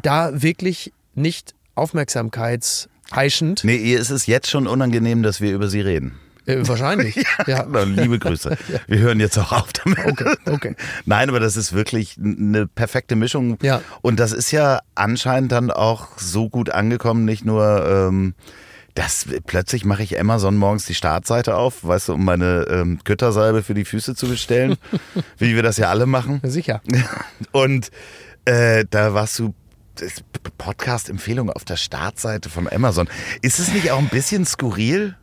da wirklich nicht aufmerksamkeitsheischend. Nee, ihr ist es jetzt schon unangenehm, dass wir über sie reden. Äh, wahrscheinlich. ja. Na, Liebe Grüße. Wir hören jetzt auch auf damit. Okay, okay. Nein, aber das ist wirklich eine perfekte Mischung. Ja. Und das ist ja anscheinend dann auch so gut angekommen, nicht nur. Ähm, das, plötzlich mache ich Amazon morgens die Startseite auf, weißt du, um meine ähm, Göttersalbe für die Füße zu bestellen, wie wir das ja alle machen. Sicher. Und äh, da warst du Podcast-Empfehlung auf der Startseite von Amazon. Ist es nicht auch ein bisschen skurril?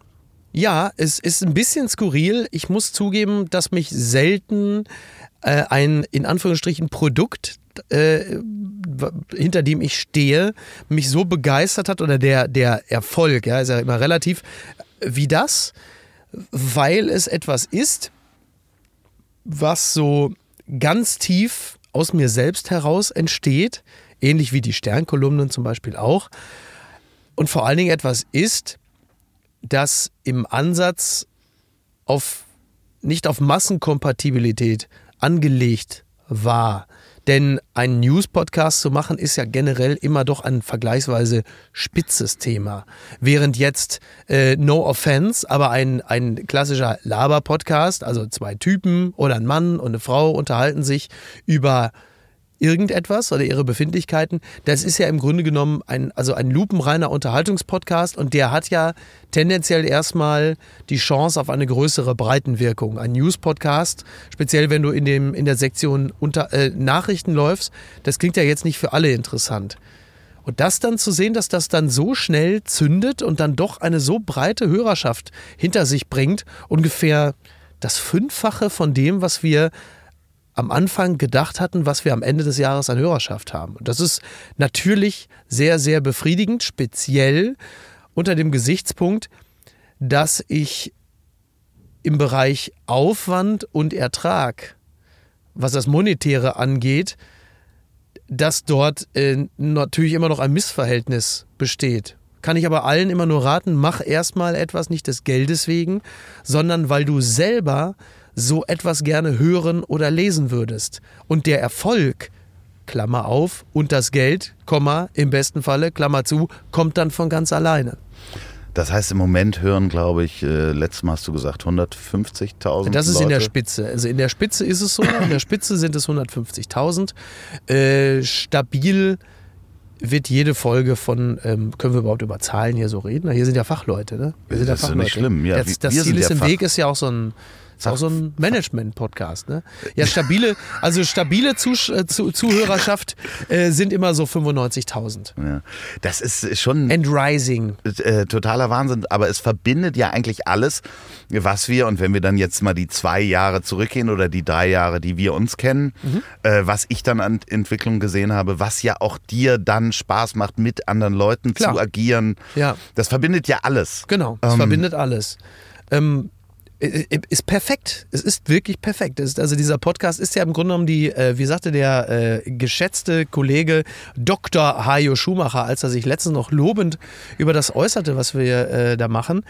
Ja, es ist ein bisschen skurril. Ich muss zugeben, dass mich selten äh, ein in Anführungsstrichen Produkt, äh, hinter dem ich stehe, mich so begeistert hat oder der, der Erfolg, ja, ist ja immer relativ, wie das, weil es etwas ist, was so ganz tief aus mir selbst heraus entsteht, ähnlich wie die Sternkolumnen zum Beispiel auch. Und vor allen Dingen etwas ist, das im Ansatz auf nicht auf Massenkompatibilität angelegt war. Denn einen News-Podcast zu machen, ist ja generell immer doch ein vergleichsweise spitzes Thema. Während jetzt, äh, no offense, aber ein, ein klassischer Laber-Podcast, also zwei Typen oder ein Mann und eine Frau unterhalten sich über irgendetwas oder ihre Befindlichkeiten, das ist ja im Grunde genommen ein, also ein lupenreiner Unterhaltungspodcast und der hat ja tendenziell erstmal die Chance auf eine größere Breitenwirkung. Ein News-Podcast, speziell wenn du in, dem, in der Sektion unter, äh, Nachrichten läufst, das klingt ja jetzt nicht für alle interessant. Und das dann zu sehen, dass das dann so schnell zündet und dann doch eine so breite Hörerschaft hinter sich bringt, ungefähr das Fünffache von dem, was wir am Anfang gedacht hatten, was wir am Ende des Jahres an Hörerschaft haben. Und das ist natürlich sehr, sehr befriedigend, speziell unter dem Gesichtspunkt, dass ich im Bereich Aufwand und Ertrag, was das Monetäre angeht, dass dort äh, natürlich immer noch ein Missverhältnis besteht. Kann ich aber allen immer nur raten, mach erstmal etwas nicht des Geldes wegen, sondern weil du selber so etwas gerne hören oder lesen würdest. Und der Erfolg, Klammer auf, und das Geld, Komma, im besten Falle, Klammer zu, kommt dann von ganz alleine. Das heißt, im Moment hören, glaube ich, äh, letztes Mal hast du gesagt, 150.000 Das ist Leute. in der Spitze. Also in der Spitze ist es so, in der Spitze sind es 150.000. Äh, stabil wird jede Folge von, ähm, können wir überhaupt über Zahlen hier so reden? Na, Hier sind ja Fachleute, ne? Wir sind Das ist ja nicht schlimm, ja. Das, das Ziel ist ja im Fach- Weg ist ja auch so ein ist auch so ein Management-Podcast, ne? Ja, stabile, also stabile Zusch äh, zu, Zuhörerschaft äh, sind immer so 95.000. Ja. Das ist schon And rising. äh, totaler Wahnsinn, aber es verbindet ja eigentlich alles, was wir, und wenn wir dann jetzt mal die zwei Jahre zurückgehen oder die drei Jahre, die wir uns kennen, Mhm. äh, was ich dann an Entwicklung gesehen habe, was ja auch dir dann Spaß macht, mit anderen Leuten Klar. zu agieren. Ja. Das verbindet ja alles. Genau, es Ähm, verbindet alles. Ähm, ist perfekt. Es ist wirklich perfekt. Also dieser Podcast ist ja im Grunde genommen die, äh, wie sagte der äh, geschätzte Kollege Dr. Hajo Schumacher, als er sich letztens noch lobend über das äußerte, was wir äh, da machen.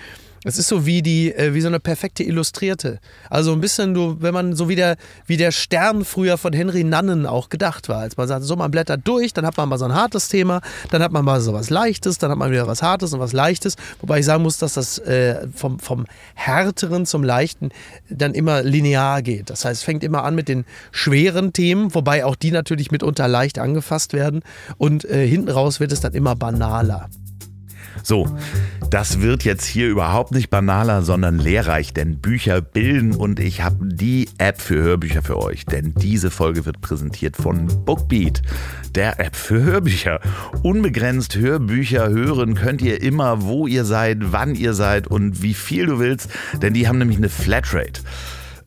Es ist so wie die, äh, wie so eine perfekte Illustrierte. Also ein bisschen, du, wenn man so wie der, wie der Stern früher von Henry Nannen auch gedacht war. Als man sagt, so man blättert durch, dann hat man mal so ein hartes Thema, dann hat man mal so was Leichtes, dann hat man wieder was Hartes und was Leichtes. Wobei ich sagen muss, dass das äh, vom, vom Härteren zum Leichten dann immer linear geht. Das heißt, es fängt immer an mit den schweren Themen, wobei auch die natürlich mitunter leicht angefasst werden. Und äh, hinten raus wird es dann immer banaler. So, das wird jetzt hier überhaupt nicht banaler, sondern lehrreich, denn Bücher bilden und ich habe die App für Hörbücher für euch, denn diese Folge wird präsentiert von Bookbeat, der App für Hörbücher. Unbegrenzt Hörbücher hören könnt ihr immer, wo ihr seid, wann ihr seid und wie viel du willst, denn die haben nämlich eine Flatrate.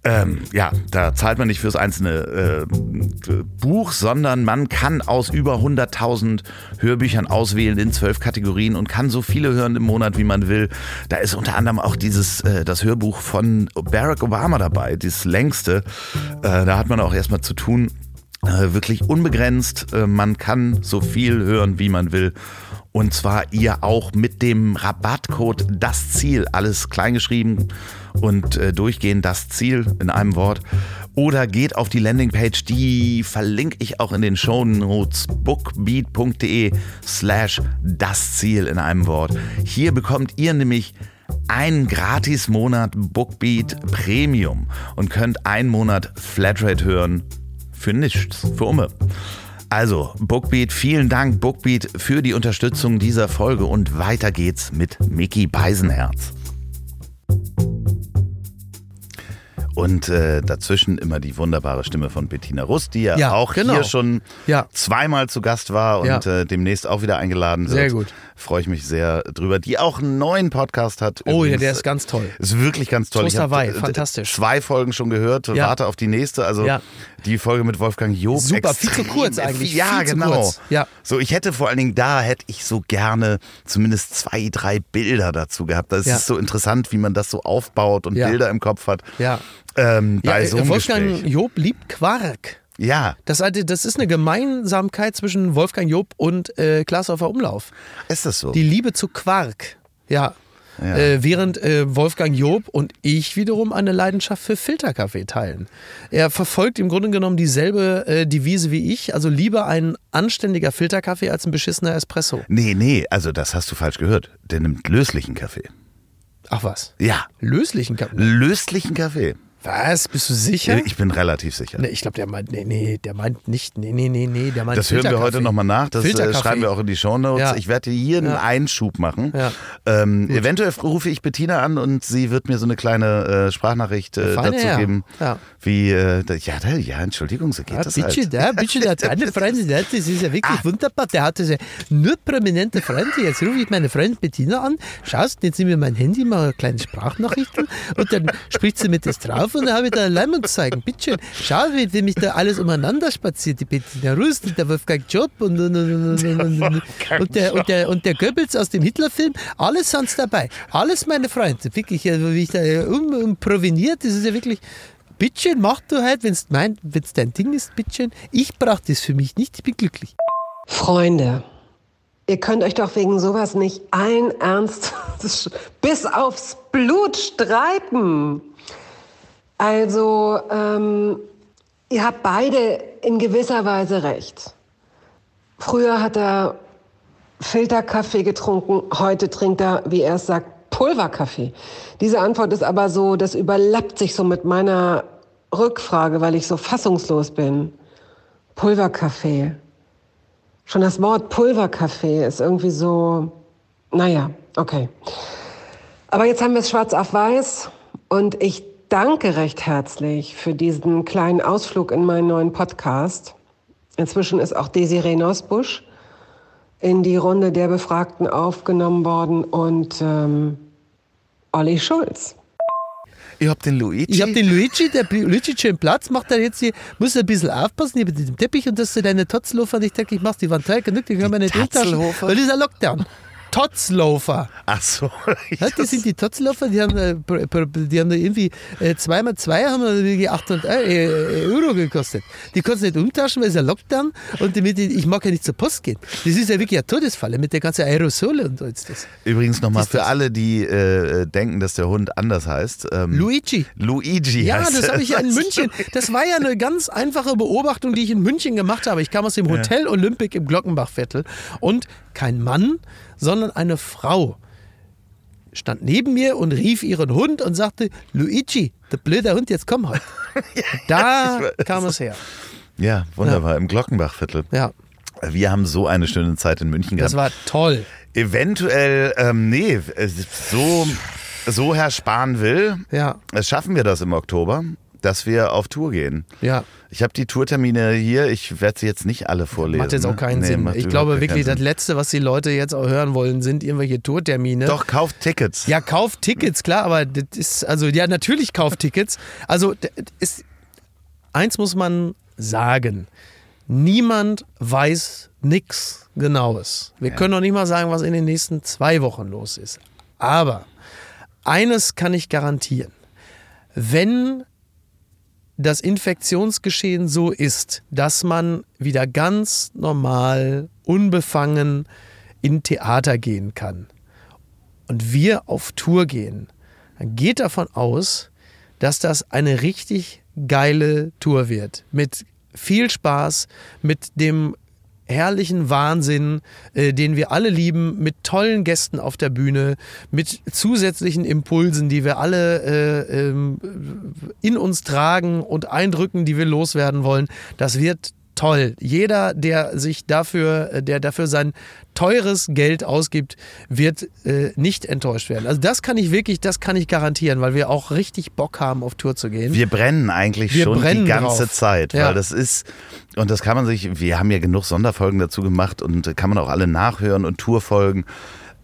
Ähm, ja, da zahlt man nicht fürs einzelne äh, Buch, sondern man kann aus über 100.000 Hörbüchern auswählen in zwölf Kategorien und kann so viele hören im Monat, wie man will. Da ist unter anderem auch dieses äh, das Hörbuch von Barack Obama dabei, das längste. Äh, da hat man auch erstmal zu tun. Äh, wirklich unbegrenzt. Äh, man kann so viel hören, wie man will. Und zwar ihr auch mit dem Rabattcode das Ziel, alles kleingeschrieben und äh, durchgehend das Ziel in einem Wort. Oder geht auf die Landingpage, die verlinke ich auch in den Show Notes, bookbeat.de slash das Ziel in einem Wort. Hier bekommt ihr nämlich einen Gratis-Monat Bookbeat Premium und könnt einen Monat Flatrate hören für nichts, für Umme. Also, Bookbeat, vielen Dank, Bookbeat, für die Unterstützung dieser Folge und weiter geht's mit Mickey Beisenherz. Und äh, dazwischen immer die wunderbare Stimme von Bettina Rust, die ja, Ja, auch genau. hier schon Ja. zweimal zu Gast war und Ja. äh, demnächst auch wieder eingeladen wird. Sehr gut. Freue ich mich sehr drüber. Die auch einen neuen Podcast hat. Oh ja, übrigens. der ist ganz toll. Ist wirklich ganz toll. Wei, äh, fantastisch. Zwei Folgen schon gehört, Ja. warte auf die nächste. Also Ja. die Folge mit Wolfgang Job. Super, viel zu kurz eigentlich, Ja, genau. Ja. So, ich hätte vor allen Dingen da, hätte ich so gerne zumindest zwei, drei Bilder dazu gehabt. Das Ja. ist so interessant, wie man das so aufbaut und Ja. Bilder im Kopf hat. Ja. Ähm, bei ja so einem Wolfgang Gespräch. Job liebt Quark. Ja, Das, das ist eine Gemeinsamkeit zwischen Wolfgang Job und äh, Klaas auf Umlauf. ist das so? Die Liebe zu Quark. Ja. Ja. Äh, während äh, Wolfgang Job und ich wiederum eine Leidenschaft für Filterkaffee teilen. Er verfolgt im Grunde genommen dieselbe äh, Devise wie ich, also lieber ein anständiger Filterkaffee als ein beschissener Espresso. nee, nee, also das hast du falsch gehört. Der nimmt löslichen Kaffee. Ach was? Ja, Löslichen Kaffee? löslichen Kaffee. Was? Bist du sicher? Ich bin relativ sicher. Nee, ich glaube, der meint, nee, nee, der meint nicht, nee, nee, nee, nee, der meint Das hören wir heute nochmal nach. Das äh, schreiben wir auch in die Shownotes. Ja. Ich werde hier einen Ja. Einschub machen. Ja. Ähm, eventuell rufe ich Bettina an und sie wird mir so eine kleine äh, Sprachnachricht äh, Feine dazu geben. Ja. Wie, äh, da, ja, da, ja, Entschuldigung, so geht das bitte, halt. da, bitte, der deine Freunde, der, das ist ja wirklich wunderbar. Der hat also nur prominente Freunde. Jetzt rufe ich meine Freundin Bettina an, schaust, jetzt nehme ich mein Handy, mache eine kleine Sprachnachrichten und dann spricht sie mit das drauf und dann habe ich da Leimund zeigen. Bitte schön, schau, wie, wie mich da alles umeinander spaziert. Die Bettina Rust und der Wolfgang Job und, und, und, und, und, und, und, der, und, der, und der Goebbels aus dem Hitlerfilm. Alles sind dabei. Alles meine Freunde. Wirklich, also wie ich da um, um proveniert, das ist ja wirklich. Bittchen, mach du halt, wenn es wenn's dein Ding ist, bittchen. Ich brauche das für mich nicht, ich bin glücklich. Freunde, ihr könnt euch doch wegen sowas nicht allen Ernst bis aufs Blut streiten. Also, ähm, ihr habt beide in gewisser Weise recht. Früher hat er Filterkaffee getrunken, heute trinkt er, wie er es sagt, Pulverkaffee. Diese Antwort ist aber so, das überlappt sich so mit meiner Rückfrage, weil ich so fassungslos bin. Pulverkaffee. Schon das Wort Pulverkaffee ist irgendwie so, naja, okay. Aber jetzt haben wir es schwarz auf weiß und ich danke recht herzlich für diesen kleinen Ausflug in meinen neuen Podcast. Inzwischen ist auch Desiree Nosbusch in die Runde der Befragten aufgenommen worden und ähm, Olli Schulz. Ich hab den Luigi. Ich habe den Luigi, der Luigi schön Platz, macht er jetzt hier, muss ein bisschen aufpassen hier mit dem Teppich und dass du deine Totzlofer nicht denke, ich mach's die Wand teil genug, die können wir nicht umtauschen, weil das ist ein Lockdown. Totzlofer. Ach so. Ja, das sind die Totzlofer, die haben, äh, die haben da irgendwie äh, zweimal zwei haben irgendwie 800 Eu- äh, Euro gekostet. Die kannst du nicht umtauschen, weil es ein Lockdown und damit ich, ich mag ja nicht zur Post gehen. Das ist ja wirklich eine Todesfalle mit der ganzen Aerosole und alles das. Übrigens nochmal für das? alle, die äh, denken, dass der Hund anders heißt. Ähm, Luigi. Luigi Ja, heißt das habe ich ja in München. Das war ja eine ganz einfache Beobachtung, die ich in München gemacht habe. Ich kam aus dem Hotel Olympic im Glockenbachviertel und kein Mann, sondern eine Frau stand neben mir und rief ihren Hund und sagte, Luigi, der blöde Hund, jetzt komm halt. Da kam es her. Ja, wunderbar. Im Glockenbachviertel. Ja, Wir haben so eine schöne Zeit in München das gehabt. war toll. Eventuell, ähm, nee, so, so Herr Spahn will, Ja, es schaffen wir das im Oktober, dass wir auf Tour gehen. ja. Ich habe die Tourtermine hier, ich werde sie jetzt nicht alle vorlesen. Macht jetzt auch ne? keinen Nee, Sinn. macht Ich glaube wirklich, das. Letzte, was die Leute jetzt auch hören wollen, sind irgendwelche Tourtermine. Doch, kauft Tickets. Ja, kauft Tickets, klar, aber das ist, also ja, natürlich kauft Tickets. Also ist, eins muss man sagen. Niemand weiß nichts Genaues. Wir können noch nicht mal sagen, was in den nächsten zwei Wochen los ist. Aber eines kann ich garantieren. Wenn das Infektionsgeschehen so ist, dass man wieder ganz normal, unbefangen in Theater gehen kann und wir auf Tour gehen, dann geht davon aus, dass das eine richtig geile Tour wird. Mit viel Spaß, mit dem herrlichen Wahnsinn, äh, den wir alle lieben, mit tollen Gästen auf der Bühne, mit zusätzlichen Impulsen, die wir alle äh, ähm, in uns tragen und Eindrücken, die wir loswerden wollen. Das wird toll. Jeder, der sich dafür, äh, der dafür sein teures Geld ausgibt, wird äh, nicht enttäuscht werden. Also das kann ich wirklich, das kann ich garantieren, weil wir auch richtig Bock haben, auf Tour zu gehen. Wir brennen eigentlich Wir schon brennen die ganze drauf. Zeit, Ja. weil das ist, und das kann man sich, wir haben ja genug Sonderfolgen dazu gemacht und kann man auch alle nachhören und Tourfolgen.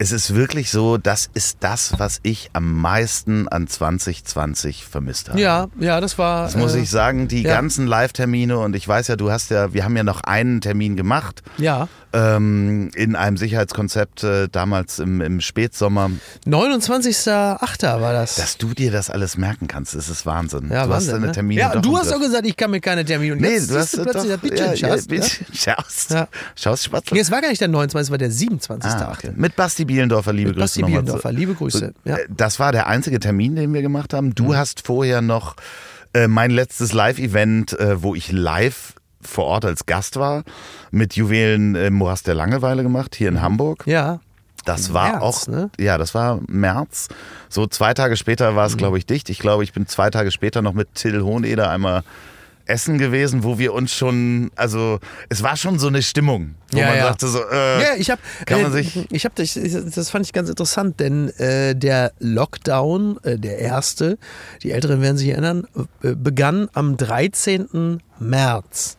Es ist wirklich so, das ist das, was ich am meisten an 2020 vermisst habe. ja, ja, das war. Das muss äh, ich sagen, die ja. ganzen Live-Termine und ich weiß ja, du hast ja, wir haben ja noch einen Termin gemacht Ja. Ähm, in einem Sicherheitskonzept äh, damals im, im Spätsommer. 29.08. war das. Dass du dir das alles merken kannst, ist Wahnsinn. ja, du Wahnsinn, hast deine ne? Termine Ja, doch du hast auch gesagt, ich kann mir keine Termine. Und Nee, jetzt du hast du plötzlich doch, ja, ja, schaust, ne? Bitchen schaust. Ja. Schaust. Nee, es war gar nicht der 29, es war der 27.08. Ah, okay. Mit Basti Bielendorfer, liebe Mit Grüße Basti Bielendorfer, liebe Grüße. Ja. Mhm. Äh, Das war der einzige Termin, den wir gemacht haben. Du hast vorher noch äh, mein letztes Live-Event, äh, wo ich live vor Ort als Gast war, mit Juwelen im Morast der Langeweile gemacht, hier in Hamburg. ja. Das war März, auch, ne? ja, das war März. So zwei Tage später war es, Mhm. glaube ich, dicht. Ich glaube, ich bin zwei Tage später noch mit Till Hohneder einmal essen gewesen, wo wir uns schon, also es war schon so eine Stimmung, wo Ja, man ja. sagte so, äh, Ja, ich habe, kann man äh, sich- ich habe, das, das fand ich ganz interessant, denn äh, der Lockdown, äh, der erste, die Älteren werden sich erinnern, äh, begann am 13. März.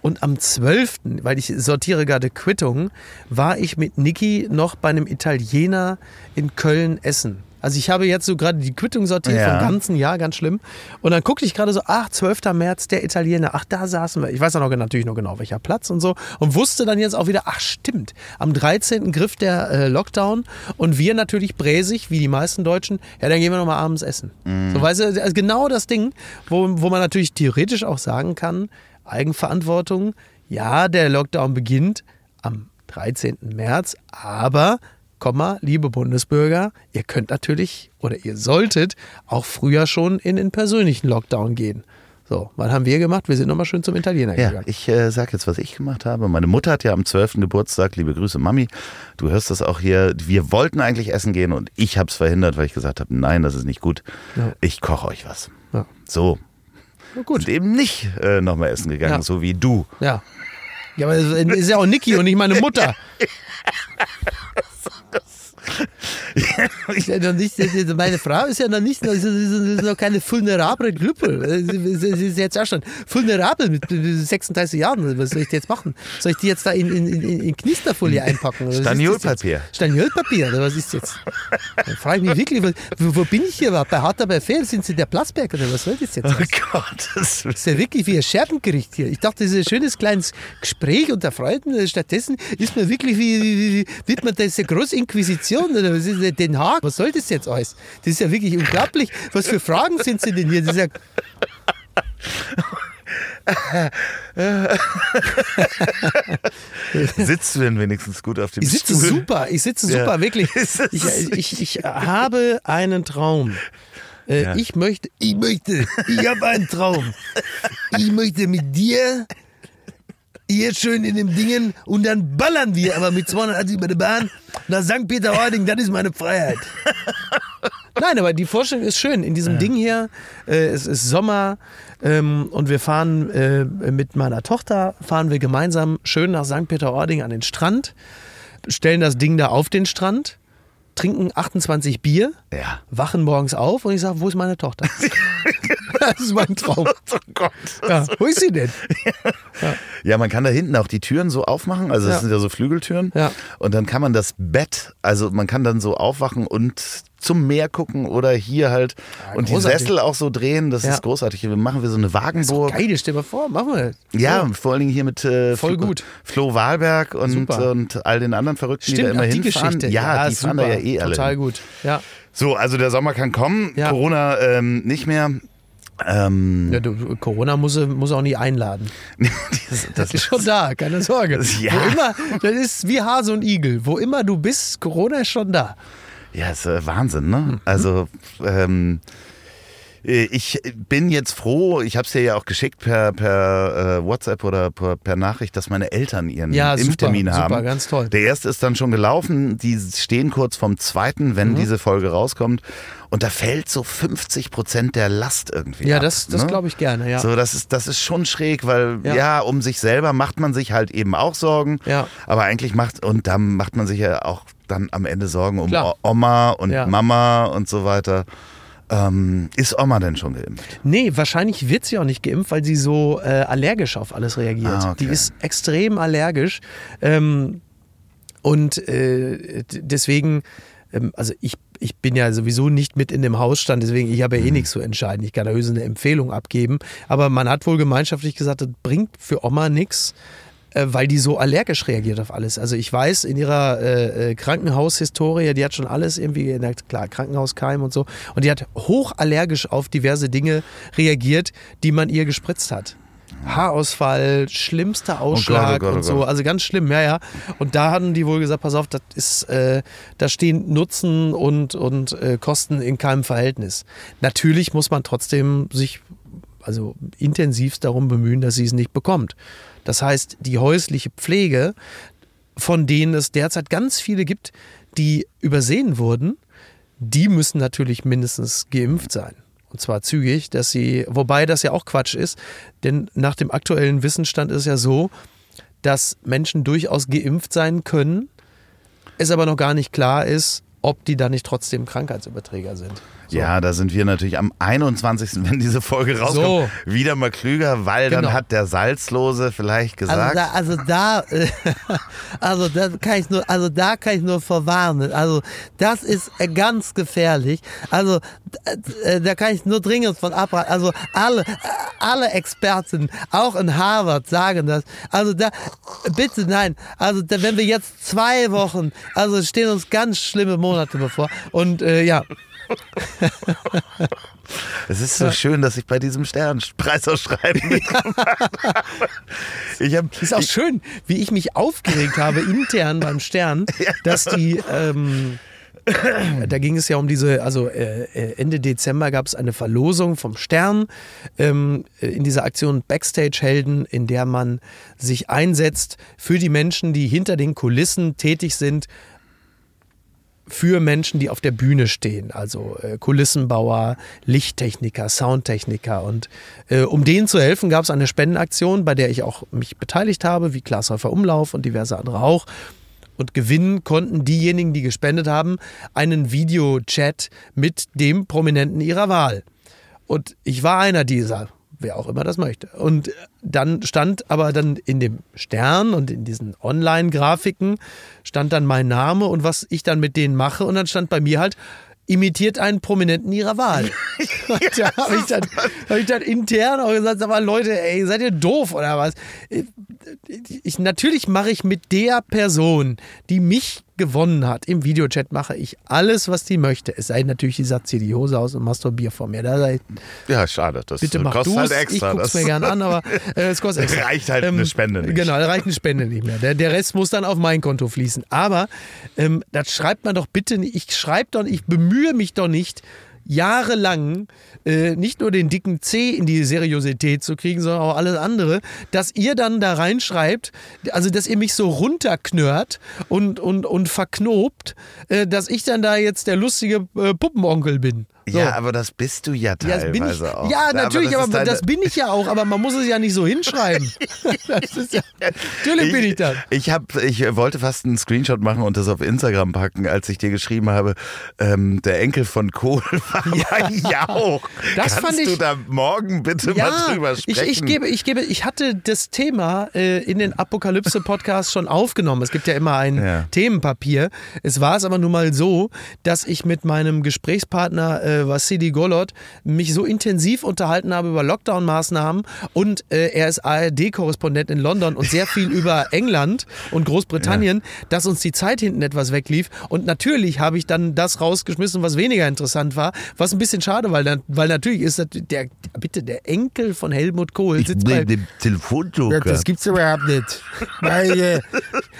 Und am 12., weil ich sortiere gerade Quittung, war ich mit Niki noch bei einem Italiener in Köln essen. Also ich habe jetzt so gerade die Quittung sortiert Ja. vom ganzen Jahr, ganz schlimm. Und dann guckte ich gerade so, ach, 12. März, der Italiener, ach, da saßen wir. Ich weiß noch natürlich noch genau, welcher Platz und so. Und wusste dann jetzt auch wieder, ach, stimmt, am 13. griff der äh, Lockdown und wir natürlich bräsig, wie die meisten Deutschen, ja, dann gehen wir noch mal abends essen. So, weißt du, also genau das Ding, wo, wo man natürlich theoretisch auch sagen kann, Eigenverantwortung, ja, der Lockdown beginnt am 13. März, aber Komma, liebe Bundesbürger, ihr könnt natürlich oder ihr solltet auch früher schon in den persönlichen Lockdown gehen. So, was haben wir gemacht? Wir sind nochmal schön zum Italiener Ja, gegangen. ich äh, sag jetzt, was ich gemacht habe. Meine Mutter hat ja am 12. Geburtstag, liebe Grüße Mami, du hörst das auch hier, wir wollten eigentlich essen gehen und ich habe es verhindert, weil ich gesagt habe, nein, das ist nicht gut. Ja. Ich koche euch was. Ja. So. Na gut. Und eben nicht äh, nochmal essen gegangen, Ja. so wie du. Ja. Ja, aber es ist ja auch Niki und nicht meine Mutter. Ist ja noch nicht, meine Frau ist ja noch nicht, das ist, noch keine vulnerable Gruppe. Sie sie ist jetzt auch schon vulnerabel mit 36 Jahren. Was soll ich jetzt machen? Soll ich die jetzt da in, in, in, Knisterfolie einpacken? Staniolpapier. Staniolpapier, oder was ist jetzt? Dann frage ich mich wirklich, wo, wo bin ich hier überhaupt? Bei Harter bei Fehl sind Sie der Platzberg oder was soll das jetzt? Oh Gott, das ist ja wirklich wie ein Scherbengericht hier. Ich dachte, das ist ein schönes kleines Gespräch unter Freunden. Stattdessen ist man wirklich wie, wie, wie wird man das eine Großinquisition oder was ist denn Den Haag? Was soll das jetzt alles? Das ist ja wirklich unglaublich. Was für Fragen sind Sie denn hier? Das ist ja Sitzt du denn wenigstens gut auf dem ich sitze Stuhl? super, ich sitze Ja. super, wirklich. Ist das- Ich, ich, ich habe einen Traum. Äh, Ja. Ich möchte, Ich möchte, ich habe einen Traum. Ich möchte mit dir hier schön in dem Dingen und dann ballern wir aber mit 280 über der Bahn nach St. Peter-Ording, das ist meine Freiheit. Nein, aber die Vorstellung ist schön. In diesem Ding hier, äh, es ist Sommer ähm, und wir fahren äh, mit meiner Tochter, fahren wir gemeinsam schön nach St. Peter-Ording an den Strand, stellen das Ding da auf den Strand, trinken 28 Bier, Ja. wachen morgens auf und ich sage, wo ist meine Tochter? das ist mein Traum. Oh Gott. Ja, wo ist sie denn? Ja, man kann da hinten auch die Türen so aufmachen, also das Ja. sind ja so Flügeltüren. Ja. Und dann kann man das Bett, also man kann dann so aufwachen und zum Meer gucken oder hier halt und die großartig. Sessel auch so drehen, das Ja. ist großartig. Wir machen wir so eine Wagenburg. Geil, stell mal vor, machen wir. Ja, So. vor allen Dingen hier mit äh, Voll Flo, gut. Flo Wahlberg und, Super. und all den anderen Verrückten, die da Stimmt, immer ach, die hinfahren. Geschichte. Ja, die fahren da ja eh alle. Total gut. Ja. So, also der Sommer kann kommen, Ja. Corona ähm, nicht mehr. Ähm, Ja, du, Corona muss, muss auch nie einladen. das, Das ist schon da, keine Sorge. Ja. Wo immer, das ist wie Hase und Igel. Wo immer du bist, Corona ist schon da. Ja, ist äh, Wahnsinn, Mhm. ne? Also, ähm, äh, ich bin jetzt froh, ich habe es dir ja auch geschickt per, per äh, WhatsApp oder per, per Nachricht, dass meine Eltern ihren Ja, super, Impftermin haben. super, ganz toll. Der erste ist dann schon gelaufen, die stehen kurz vom zweiten, Mhm. wenn diese Folge rauskommt. Und da fällt so 50 Prozent der Last irgendwie. Ja, ab, das, das ne? glaube ich gerne, ja. So, das ist, das ist schon schräg, weil ja. Ja. um sich selber macht man sich halt eben auch Sorgen. Ja. Aber eigentlich macht, und dann macht man sich ja auch dann am Ende Sorgen um Klar. Oma und Ja. Mama und so weiter. Ähm, ist Oma denn schon geimpft? Nee, wahrscheinlich wird sie auch nicht geimpft, weil sie so äh, allergisch auf alles reagiert. Ah, okay. Die ist extrem allergisch. Ähm, und äh, deswegen, ähm, also ich, ich bin ja sowieso nicht mit in dem Hausstand, deswegen ich habe ja eh nichts zu entscheiden. Ich kann da höchstens eine Empfehlung abgeben. Aber man hat wohl gemeinschaftlich gesagt, das bringt für Oma nichts. Äh, Weil die so allergisch reagiert auf alles. Also ich weiß, in ihrer äh, äh, Krankenhaushistorie, die hat schon alles irgendwie, na klar, Krankenhauskeim und so. Und die hat hochallergisch auf diverse Dinge reagiert, die man ihr gespritzt hat. Haarausfall, schlimmster Ausschlag oh Gott, oh und so. Gott. Also ganz schlimm, ja, ja. Und da hatten die wohl gesagt, pass auf, das ist, äh, da stehen Nutzen und, und äh, Kosten in keinem Verhältnis. Natürlich muss man trotzdem sich also intensivst darum bemühen, dass sie es nicht bekommt. Das heißt, die häusliche Pflege, von denen es derzeit ganz viele gibt, die übersehen wurden, die müssen natürlich mindestens geimpft sein. Und zwar zügig, dass sie, wobei das ja auch Quatsch ist, denn nach dem aktuellen Wissensstand ist ja so, dass Menschen durchaus geimpft sein können, es aber noch gar nicht klar ist, ob die dann nicht trotzdem Krankheitsüberträger sind. So. Ja, da sind wir natürlich am 21., wenn diese Folge rauskommt, So. wieder mal klüger, weil dann Genau. hat der Salzlose vielleicht Also gesagt. da, also da, also da kann ich nur, also da kann ich nur verwarnen. Also das ist äh, ganz gefährlich. Also äh, da kann ich nur dringend von abraten. Also alle, äh, alle Experten, auch in Harvard, sagen das. Also da, bitte nein. Also da, wenn wir jetzt zwei Wochen, also es stehen uns ganz schlimme Monate bevor. Und äh, ja, Es ist so schön, dass ich bei diesem Sternpreisausschreiben mitgemacht habe. Ich habe Ist auch schön, wie ich mich aufgeregt habe intern beim Stern, dass die, ähm, da ging es ja um diese, also äh, äh, Ende Dezember gab es eine Verlosung vom Stern ähm, äh, in dieser Aktion Backstage-Helden, in der man sich einsetzt für die Menschen, die hinter den Kulissen tätig sind, für Menschen, die auf der Bühne stehen, also äh, Kulissenbauer, Lichttechniker, Soundtechniker. Und äh, um denen zu helfen, gab es eine Spendenaktion, bei der ich auch mich beteiligt habe, wie Glashäufer Umlauf und diverse andere auch. Und gewinnen konnten diejenigen, die gespendet haben, einen Videochat mit dem Prominenten ihrer Wahl. Und ich war einer dieser, wer auch immer das möchte. Und dann stand aber dann in dem Stern und in diesen Online-Grafiken stand dann mein Name und was ich dann mit denen mache. Und dann stand bei mir halt, imitiert einen Prominenten ihrer Wahl. Da habe ich, dann- hab ich dann intern auch gesagt, aber Leute, ey, seid ihr doof oder was? Ich, natürlich mache ich mit der Person, die mich gewonnen hat, im Videochat mache ich alles, was die möchte. Es sei denn natürlich, die sagt, zieh die Hose aus und masturbier vor mir. Da ich, ja, schade. Das bitte mach kostet du halt Ich extra. guck's Das mir gern an, aber äh, es kostet extra. reicht halt eine Spende nicht. Genau, da reicht eine Spende nicht mehr. Der, der Rest muss dann auf mein Konto fließen. Aber ähm, das schreibt man doch bitte nicht. Ich schreibe doch, ich bemühe mich doch nicht, jahrelang äh, nicht nur den dicken C in die Seriosität zu kriegen, sondern auch alles andere, dass ihr dann da reinschreibt, also dass ihr mich so runterknört und, und, und verknobt, äh, dass ich dann da jetzt der lustige äh, Puppenonkel bin. So. Ja, aber das bist du ja Ja, teilweise das bin ich, auch. ja, natürlich, aber, ist deine- das bin ich ja auch, aber man muss es ja nicht so hinschreiben. das ja, natürlich bin ich das. Ich, hab, ich wollte fast einen Screenshot machen und das auf Instagram packen, als ich dir geschrieben habe, ähm, der Enkel von Kohl war bei Jauch. Das Kannst fand du ich- da morgen bitte mal drüber ich, sprechen? ich, gebe, ich gebe, ich hatte das Thema äh, in den Apokalypse-Podcast schon aufgenommen. Es gibt ja immer ein Ja. Themenpapier. Es war es aber nun mal so, dass ich mit meinem Gesprächspartner äh, äh, Vassili Golot, mich so intensiv unterhalten habe über Lockdown-Maßnahmen und äh, er ist ARD-Korrespondent in London und sehr viel über England und Großbritannien, dass uns die Zeit hinten etwas weglief. Und natürlich habe ich dann das rausgeschmissen, was weniger interessant war, was ein bisschen schade, weil, dann, weil natürlich ist das der, bitte, der Enkel von Helmut Kohl sitzt bei, dem Telefonjoker. Das gibt's überhaupt nicht. Weil, äh,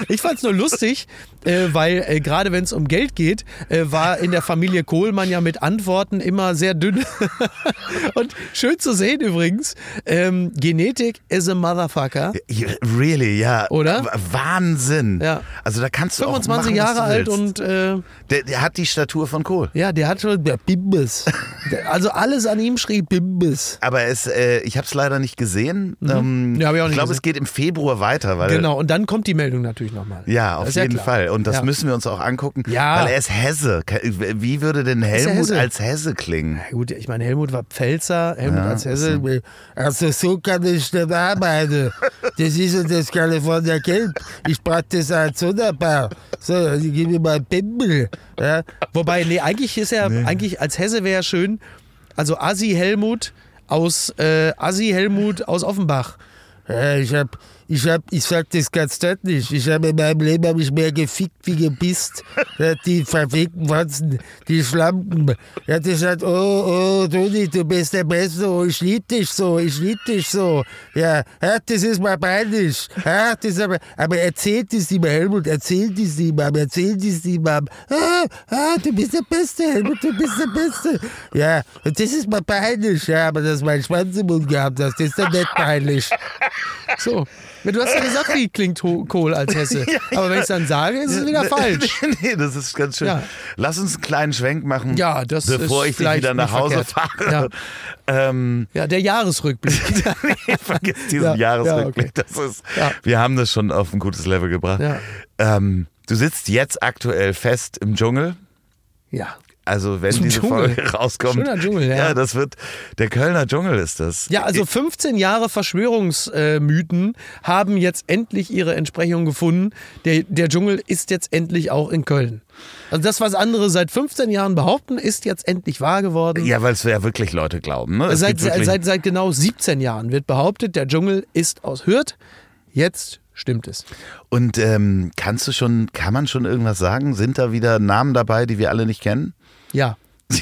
Ich fand es nur lustig, äh, weil äh, gerade wenn es um Geld geht, äh, war in der Familie Kohlmann ja mit Antworten immer sehr dünn. Und schön zu sehen übrigens, ähm, Genetik is a motherfucker. Really, ja. Oder? W- Wahnsinn. Ja. Also da kannst du auch 25 machen, Jahre was du alt und äh, der, der hat die Statur von Kohl. ja, der hat schon der Bimbis. Also alles an ihm schrieb Bimbis. Aber es, äh, ich habe es leider nicht gesehen. Ähm, Ja, hab ich auch nicht glaube, es geht im Februar weiter, weil Genau, und dann kommt die Meldung natürlich nochmal. Ja, auf ja jeden klar. Fall. Und das Ja. müssen wir uns auch angucken, Ja. weil er ist Hesse. Wie würde denn Helmut Hesse. als Hesse klingen? Ja, Gut, ich meine, Helmut war Pfälzer, Helmut Ja, als Hesse. also so kann ich nicht arbeiten. Das ist ja das California Gelb. Ich brauche das als wunderbar. So, ich gebe mir mal Pimmel. Ja. Wobei, nee, eigentlich ist er, eigentlich als Hesse wäre er schön, also Assi Helmut aus, äh, Assi Helmut aus Offenbach. Ja, ich hab, ich hab, ich sag das ganz deutlich, ich habe in meinem Leben hab ich mehr gefickt wie gepisst. Die verfickten Wanzen, die Schlampen. Ja, die sagt, oh, oh, Toni, du bist der Beste, ich lieb dich so, ich lieb dich so. Ja, ja das ist mal peinlich. Ja, das ist aber, aber erzählt es ihm, Helmut, erzählt es ihm, erzählt es ihm. Ah, ah, du bist der Beste, Helmut, du bist der Beste. Ja, und das ist mal peinlich, ja, aber dass mein Schwanz im Mund gehabt hast, das ist dann nicht peinlich. So. Ja, Du hast ja gesagt, wie klingt Kohl als Hesse. Aber wenn ich es dann sage, ist es wieder falsch. nee, das ist ganz schön. Ja. Lass uns einen kleinen Schwenk machen, Ja, das bevor ist ich dich wieder nach Hause verkehrt. fahre. Ähm, Ja, der Jahresrückblick. vergiss diesen Ja, Jahresrückblick. ja, das ist, Ja. Wir haben das schon auf ein gutes Level gebracht. Ja. Ähm, du sitzt jetzt aktuell fest im Dschungel. ja. Also wenn diese Dschungel. Folge rauskommt. Schöner Dschungel, ja. Ja, das wird, der Kölner Dschungel ist das. Ja, also 15 Jahre Verschwörungsmythen haben jetzt endlich ihre Entsprechung gefunden. Der, der Dschungel ist jetzt endlich auch in Köln. Also das, was andere seit 15 Jahren behaupten, ist jetzt endlich wahr geworden. Ja, weil es ja wirklich Leute glauben. Ne? Seit, wirklich, seit, seit genau 17 Jahren wird behauptet, der Dschungel ist aus Hürth. Jetzt stimmt es. Und ähm, kannst du schon, kann man schon irgendwas sagen? Sind da wieder Namen dabei, die wir alle nicht kennen? Ja.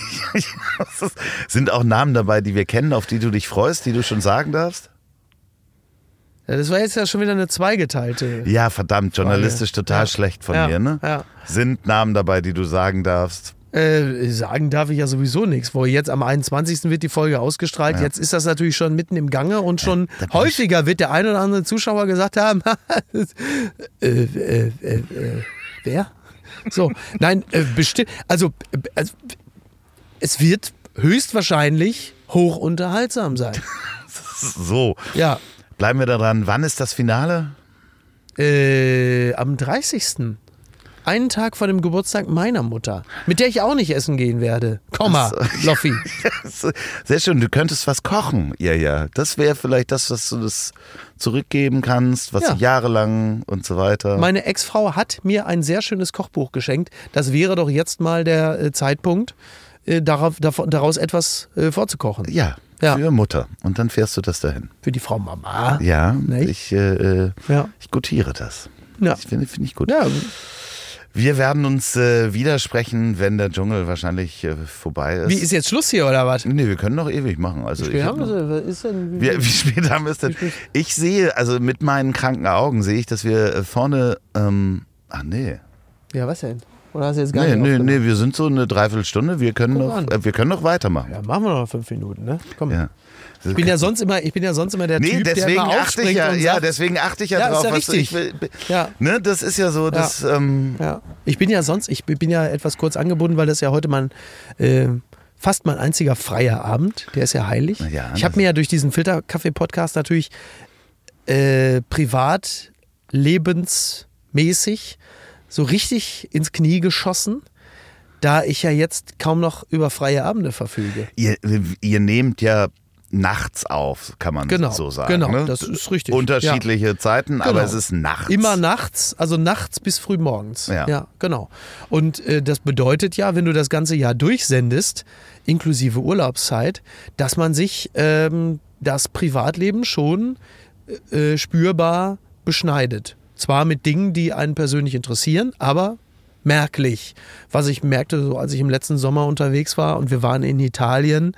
Sind auch Namen dabei, die wir kennen, auf die du dich freust, die du schon sagen darfst? Ja, Das war jetzt ja schon wieder eine zweigeteilte. Ja, verdammt, journalistisch total Ja. schlecht von Ja, mir, ne? ja. Sind Namen dabei, die du sagen darfst? Äh, sagen darf ich ja sowieso nichts. Wo jetzt am 21. wird die Folge ausgestrahlt. Jetzt ist das natürlich schon mitten im Gange und schon da bin häufiger wird der ein oder andere Zuschauer gesagt haben, äh, äh, äh, äh, wer? So, nein, äh, bestimmt. Also, äh, also, es wird höchstwahrscheinlich hoch unterhaltsam sein. So, Ja, bleiben wir da dran. Wann ist das Finale? äh, am 30. Einen Tag vor dem Geburtstag meiner Mutter, mit der ich auch nicht essen gehen werde. Komma, Loffi. Sehr schön, du könntest was kochen, ja, ja. Das wäre vielleicht das, was du das zurückgeben kannst, was Ja. du jahrelang und so weiter. Meine Ex-Frau hat mir ein sehr schönes Kochbuch geschenkt. Das wäre doch jetzt mal der äh, Zeitpunkt, äh, daraus etwas äh, vorzukochen. ja, Ja. für Mutter. Und dann fährst du das dahin. Für die Frau Mama. Ja, Nicht? ich, äh, Ja. ich gutiere das. Ja. Ich finde find ich gut. Ja, Wir werden uns äh, widersprechen, wenn der Dschungel wahrscheinlich äh, vorbei ist. wie ist jetzt Schluss hier oder was? Nee, wir können noch ewig machen. Also Wir hab haben noch, was ist denn, wie, wie spät haben wir es denn? spät? Ich sehe, also mit meinen kranken Augen sehe ich, dass wir äh, vorne. Ähm, ach nee. ja, was denn? Oder hast du jetzt gar Nee, nicht nee, nee, wir sind so eine Dreiviertelstunde. Wir können, Guck noch, an. äh, wir können noch weitermachen. Ja, machen wir noch fünf Minuten, ne? Komm. Ja. Ich bin ja sonst immer, ich bin ja sonst immer der Nee, Typ, der deswegen immer achte ich ja, und ja, sagt, deswegen achte ich ja, Ja, ist drauf. ja was du- richtig. Ich will, Ja. Ne, das ist ja so, das, ähm, Ja, ich bin ja sonst, ich bin ja etwas kurz angebunden, weil das ja heute mein äh, fast mein einziger freier Abend, der ist ja heilig. Ja, ich habe mir ja durch diesen Filterkaffee-Podcast natürlich äh, privat, lebensmäßig so richtig ins Knie geschossen, da ich ja jetzt kaum noch über freie Abende verfüge. ihr, ihr nehmt ja nachts auf, kann man Genau, so sagen. genau, ne? das ist richtig, Unterschiedliche Zeiten, aber Genau. es ist nachts. Immer nachts, also nachts bis früh morgens. Ja. genau. Und äh, das bedeutet ja, wenn du das ganze Jahr durchsendest, inklusive Urlaubszeit, dass man sich ähm, das Privatleben schon äh, spürbar beschneidet. Zwar mit Dingen, die einen persönlich interessieren, aber merklich. Was ich merkte, so als ich im letzten Sommer unterwegs war und wir waren in Italien,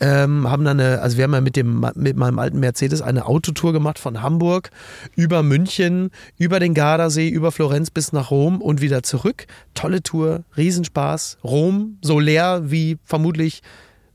ähm, haben dann eine, also wir haben ja mit dem mit meinem alten Mercedes eine Autotour gemacht von Hamburg über München, über den Gardasee, über Florenz bis nach Rom und wieder zurück. Tolle Tour, Riesenspaß. Rom so leer wie vermutlich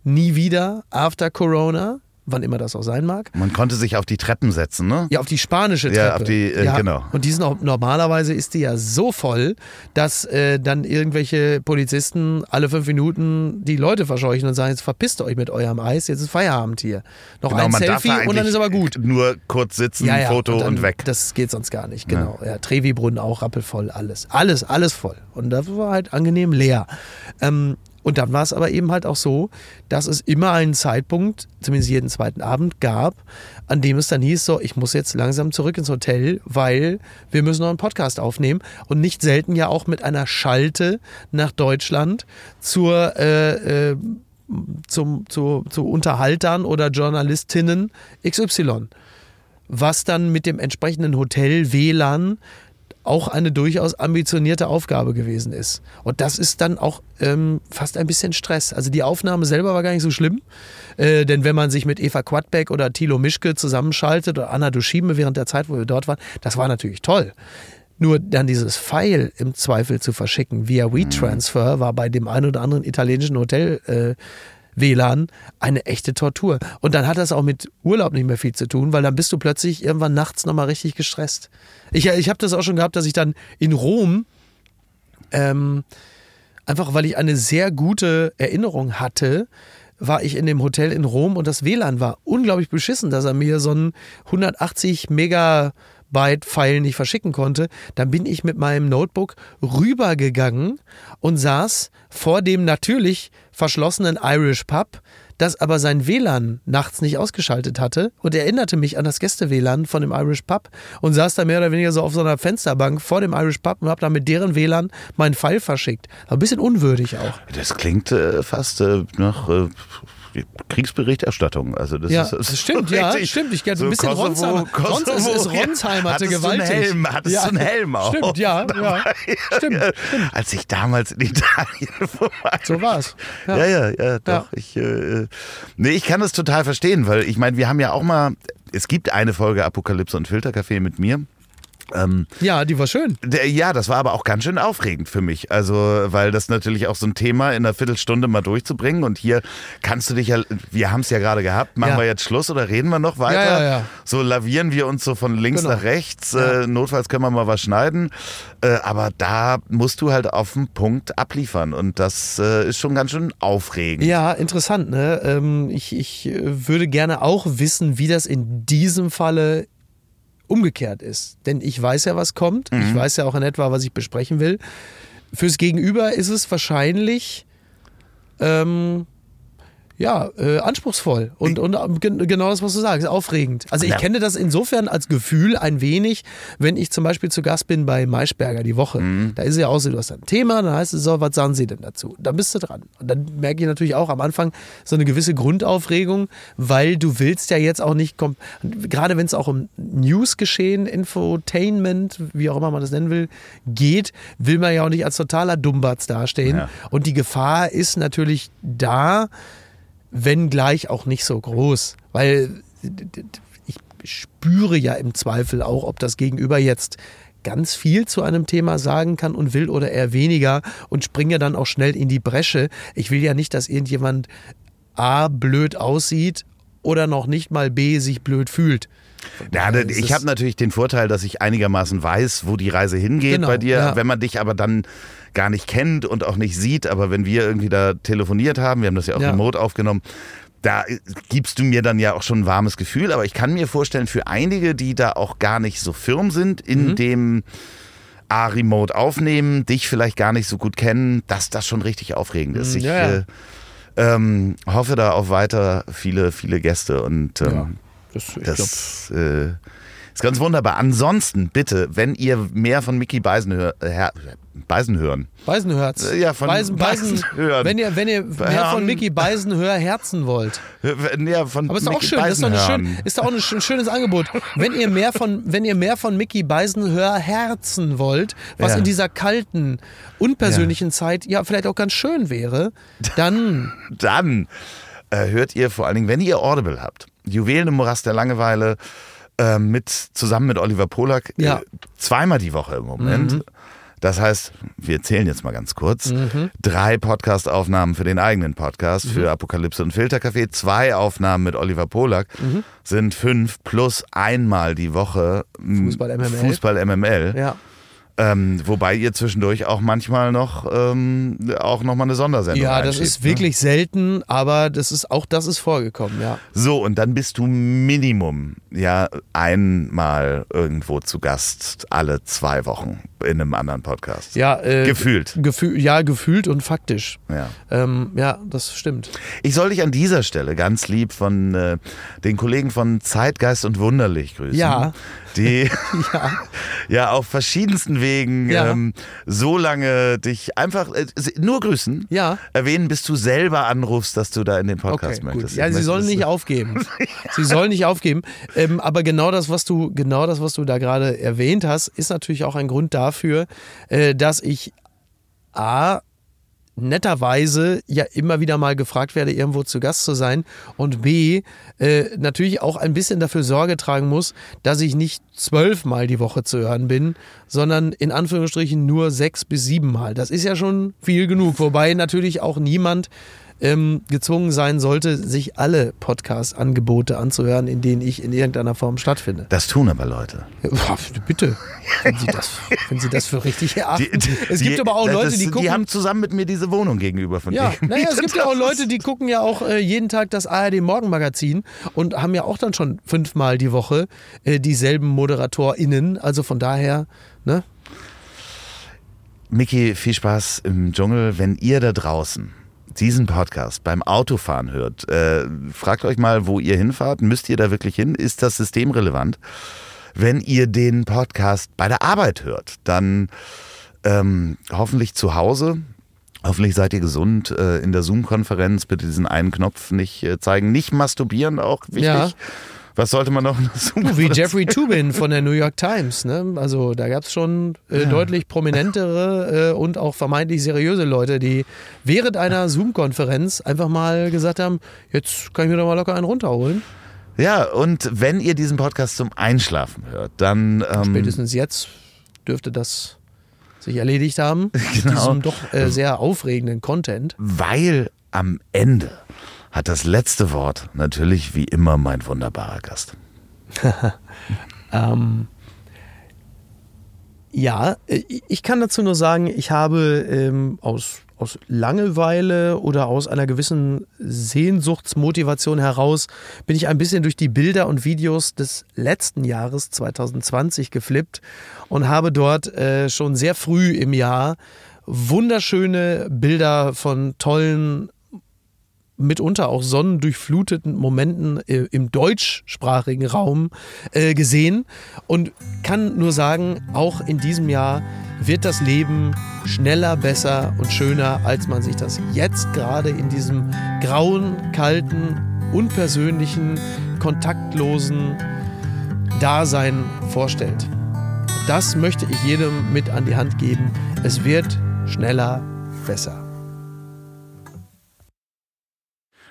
nie wieder after Corona, wann immer das auch sein mag. Man konnte sich auf die Treppen setzen, ne? Ja, auf die spanische Treppe. Ja, auf die, äh, genau. Und die sind auch, normalerweise ist die ja so voll, dass äh, dann irgendwelche Polizisten alle fünf Minuten die Leute verscheuchen und sagen, jetzt verpisst euch mit eurem Eis, jetzt ist Feierabend hier. Noch ein Genau, darf Selfie und dann ist aber gut. Nur kurz sitzen, Foto und, dann- weg. Das geht sonst gar nicht, genau. Ja. Trevi-Brunnen auch rappelvoll, alles. Alles, alles voll. Und das war halt angenehm leer. Ähm, und dann war es aber eben halt auch so, dass es immer einen Zeitpunkt, zumindest jeden zweiten Abend, gab, an dem es dann hieß, so, ich muss jetzt langsam zurück ins Hotel, weil wir müssen noch einen Podcast aufnehmen. Und nicht selten ja auch mit einer Schalte nach Deutschland zur äh, äh, zum, zu, zu Unterhaltern oder Journalistinnen XY was dann mit dem entsprechenden Hotel WLAN auch eine durchaus ambitionierte Aufgabe gewesen ist. Und das ist dann auch ähm, fast ein bisschen Stress. Also die Aufnahme selber war gar nicht so schlimm, äh, denn wenn man sich mit Eva Quadbeck oder Thilo Mischke zusammenschaltet oder Anna Duschime während der Zeit, wo wir dort waren, das war natürlich toll. Nur dann dieses File im Zweifel zu verschicken via WeTransfer war bei dem einen oder anderen italienischen Hotel äh, WLAN eine echte Tortur. Und dann hat das auch mit Urlaub nicht mehr viel zu tun, weil dann bist du plötzlich irgendwann nachts nochmal richtig gestresst. Ich, ich habe das auch schon gehabt, dass ich dann in Rom, ähm, einfach weil ich eine sehr gute Erinnerung hatte, war ich in dem Hotel in Rom und das WLAN war unglaublich beschissen, dass er mir so einen 180 Megabyte-File nicht verschicken konnte. Dann bin ich mit meinem Notebook rübergegangen und saß vor dem natürlich verschlossenen Irish Pub, das aber sein WLAN nachts nicht ausgeschaltet hatte und erinnerte mich an das Gäste-WLAN von dem Irish Pub und saß da mehr oder weniger so auf so einer Fensterbank vor dem Irish Pub und habe dann mit deren WLAN meinen Pfeil verschickt. Ein bisschen unwürdig auch. Das klingt äh, fast äh, nach äh, Kriegsberichterstattung. Also das Ja, ist, das stimmt, ja, stimmt. Ich ein bisschen Ronsheimer. Sonst ist es Ronsheimer Hattest du gewaltig. einen Helm, hattest Ja, du einen Helm auch? Stimmt, ja, ja. Stimmt, Als ich damals in Italien vorbei So war's. Ja, ja, ja, doch. Ja. Ich, äh, nee, ich kann das total verstehen, weil ich meine, wir haben ja auch mal, es gibt eine Folge Apokalypse und Filterkaffee mit mir. Ähm, Ja, die war schön. der, ja, das war aber auch ganz schön aufregend für mich. Also, weil das natürlich auch so ein Thema in einer Viertelstunde mal durchzubringen. Und hier kannst du dich ja, wir haben es ja gerade gehabt, machen Ja. wir jetzt Schluss oder reden wir noch weiter? Ja, ja, ja. So lavieren wir uns so von links Genau. nach rechts. Äh, notfalls können wir mal was schneiden. Äh, aber da musst du halt auf den Punkt abliefern. Und das äh, ist schon ganz schön aufregend. Ja, interessant. Ne? Ähm, ich, ich äh, würde gerne auch wissen, wie das in diesem Falle umgekehrt ist. Denn ich weiß ja, was kommt. Ich weiß ja auch in etwa, was ich besprechen will. Fürs Gegenüber ist es wahrscheinlich ähm, ja, äh, anspruchsvoll und, und äh, gen- genau das, was du sagst, aufregend. Also ich Ja. kenne das insofern als Gefühl ein wenig, wenn ich zum Beispiel zu Gast bin bei Maischberger die Woche. Da ist es ja auch so, du hast ein Thema, dann heißt es so, was sagen sie denn dazu? Dann bist du dran. Und dann merke ich natürlich auch am Anfang so eine gewisse Grundaufregung, weil du willst ja jetzt auch nicht, gerade wenn es auch um Newsgeschehen, Infotainment, wie auch immer man das nennen will, geht, will man ja auch nicht als totaler Dummbatz dastehen. Ja. Und die Gefahr ist natürlich da, wenn gleich auch nicht so groß. Weil ich spüre ja im Zweifel auch, ob das Gegenüber jetzt ganz viel zu einem Thema sagen kann und will oder eher weniger und springe dann auch schnell in die Bresche. Ich will ja nicht, dass irgendjemand A blöd aussieht oder noch nicht mal B sich blöd fühlt. Ja, ich habe natürlich den Vorteil, dass ich einigermaßen weiß, wo die Reise hingeht Genau, bei dir. ja. Wenn man dich aber dann gar nicht kennt und auch nicht sieht, aber wenn wir irgendwie da telefoniert haben, wir haben das ja auch Ja. remote aufgenommen, da gibst du mir dann ja auch schon ein warmes Gefühl. Aber ich kann mir vorstellen, für einige, die da auch gar nicht so firm sind, in Mhm. dem A, remote aufnehmen, dich vielleicht gar nicht so gut kennen, dass das schon richtig aufregend ist. Mhm, Ich, ja, äh, Ähm, hoffe da auf weiter viele, viele Gäste und ähm, das, das äh, ist ganz wunderbar. Ansonsten bitte, wenn ihr mehr von Mickey Beisen, hör, äh, Beisen hören, Beisenhörz. Äh, ja, von Beisen, Beisen, Beisenhören. wenn ihr, wenn ihr mehr Hören. von Mickey Beisenhör herzen wollt. ja, von Aber ist doch auch Mickey schön, das ist doch, Beisen schön, hören. ist doch auch ein schön- schönes Angebot. Wenn ihr mehr von, wenn ihr mehr von Mickey Beisenhör herzen wollt, was Ja. in dieser kalten, unpersönlichen Zeit ja vielleicht auch ganz schön wäre, dann dann äh, hört ihr vor allen Dingen, wenn ihr Audible habt, Juwelen im Morast der Langeweile äh, mit, zusammen mit Oliver Polak Ja. äh, zweimal die Woche im Moment. Mhm. Das heißt, wir zählen jetzt mal ganz kurz. Drei Podcast-Aufnahmen für den eigenen Podcast, Mhm. für Apokalypse und Filtercafé. Zwei Aufnahmen mit Oliver Polak Mhm. sind fünf plus einmal die Woche Fußball MML. Fußball MML. ja. Ähm, wobei ihr zwischendurch auch manchmal noch, ähm, auch noch mal eine Sondersendung Ja, das ist ne? wirklich selten, aber das ist auch das ist vorgekommen, ja. So, und dann bist du Minimum ja einmal irgendwo zu Gast alle zwei Wochen in einem anderen Podcast. Ja, äh, Gefühlt. Gefühl, ja, gefühlt und faktisch. Ja. Ähm, ja, das stimmt. Ich soll dich an dieser Stelle ganz lieb von äh, den Kollegen von Zeitgeist und Wunderlich grüßen. Ja. Die Ja. ja auf verschiedensten Wegen Ja. ähm, so lange dich einfach äh, nur grüßen, Ja. erwähnen, bis du selber anrufst, dass du da in den Okay, Podcast gut. möchtest. Ja, Ich sie sollen nicht aufgeben. sie sollen nicht aufgeben. Ähm, aber genau das, was du, genau das, was du da gerade erwähnt hast, ist natürlich auch ein Grund dafür, äh, dass ich A netterweise ja immer wieder mal gefragt werde, irgendwo zu Gast zu sein und B, äh, natürlich auch ein bisschen dafür Sorge tragen muss, dass ich nicht zwölfmal die Woche zu hören bin, sondern in Anführungsstrichen nur sechs bis siebenmal. Das ist ja schon viel genug, wobei natürlich auch niemand ähm, gezwungen sein sollte, sich alle Podcast-Angebote anzuhören, in denen ich in irgendeiner Form stattfinde. Das tun aber Leute. Ja, bitte, wenn Sie das, wenn Sie das für richtig erachten. es gibt die- aber auch das Leute, ist- die gucken. Die haben zusammen mit mir diese Wohnung gegenüber von ja, dir. naja, es gibt ja auch Das Leute, die gucken ja auch äh, jeden Tag das ARD Morgenmagazin und haben ja auch dann schon fünfmal die Woche äh, dieselben ModeratorInnen. Also von daher, ne? Micky, viel Spaß im Dschungel. Wenn ihr da draußen diesen Podcast beim Autofahren hört, äh, fragt euch mal, wo ihr hinfahrt. Müsst ihr da wirklich hin? Ist das systemrelevant? Wenn ihr den Podcast bei der Arbeit hört, dann ähm, hoffentlich zu Hause. Hoffentlich seid ihr gesund äh, in der Zoom-Konferenz. Bitte diesen einen Knopf nicht äh, zeigen. Nicht masturbieren, auch wichtig. Ja. Was sollte man noch Zoom-Konferenz wie Jeffrey Tubin von der New York Times. Ne? Also da gab es schon äh, deutlich prominentere äh, und auch vermeintlich seriöse Leute, die während einer Zoom-Konferenz einfach mal gesagt haben, jetzt kann ich mir doch mal locker einen runterholen. Ja, und wenn ihr diesen Podcast zum Einschlafen hört, dann ähm, Spätestens jetzt dürfte das sich erledigt haben. Genau. Diesem doch äh, sehr aufregenden Content. weil am Ende hat das letzte Wort natürlich wie immer mein wunderbarer Gast. Ähm, ja, äh, ich kann dazu nur sagen, ich habe ähm, aus, aus Langeweile oder aus einer gewissen Sehnsuchtsmotivation heraus, bin ich ein bisschen durch die Bilder und Videos des letzten Jahres 2020 geflippt und habe dort äh, schon sehr früh im Jahr wunderschöne Bilder von tollen mitunter auch sonnendurchfluteten Momenten äh, im deutschsprachigen Raum äh, gesehen und kann nur sagen, auch in diesem Jahr wird das Leben schneller, besser und schöner, als man sich das jetzt gerade in diesem grauen, kalten, unpersönlichen, kontaktlosen Dasein vorstellt. Das möchte ich jedem mit an die Hand geben. Es wird schneller, besser.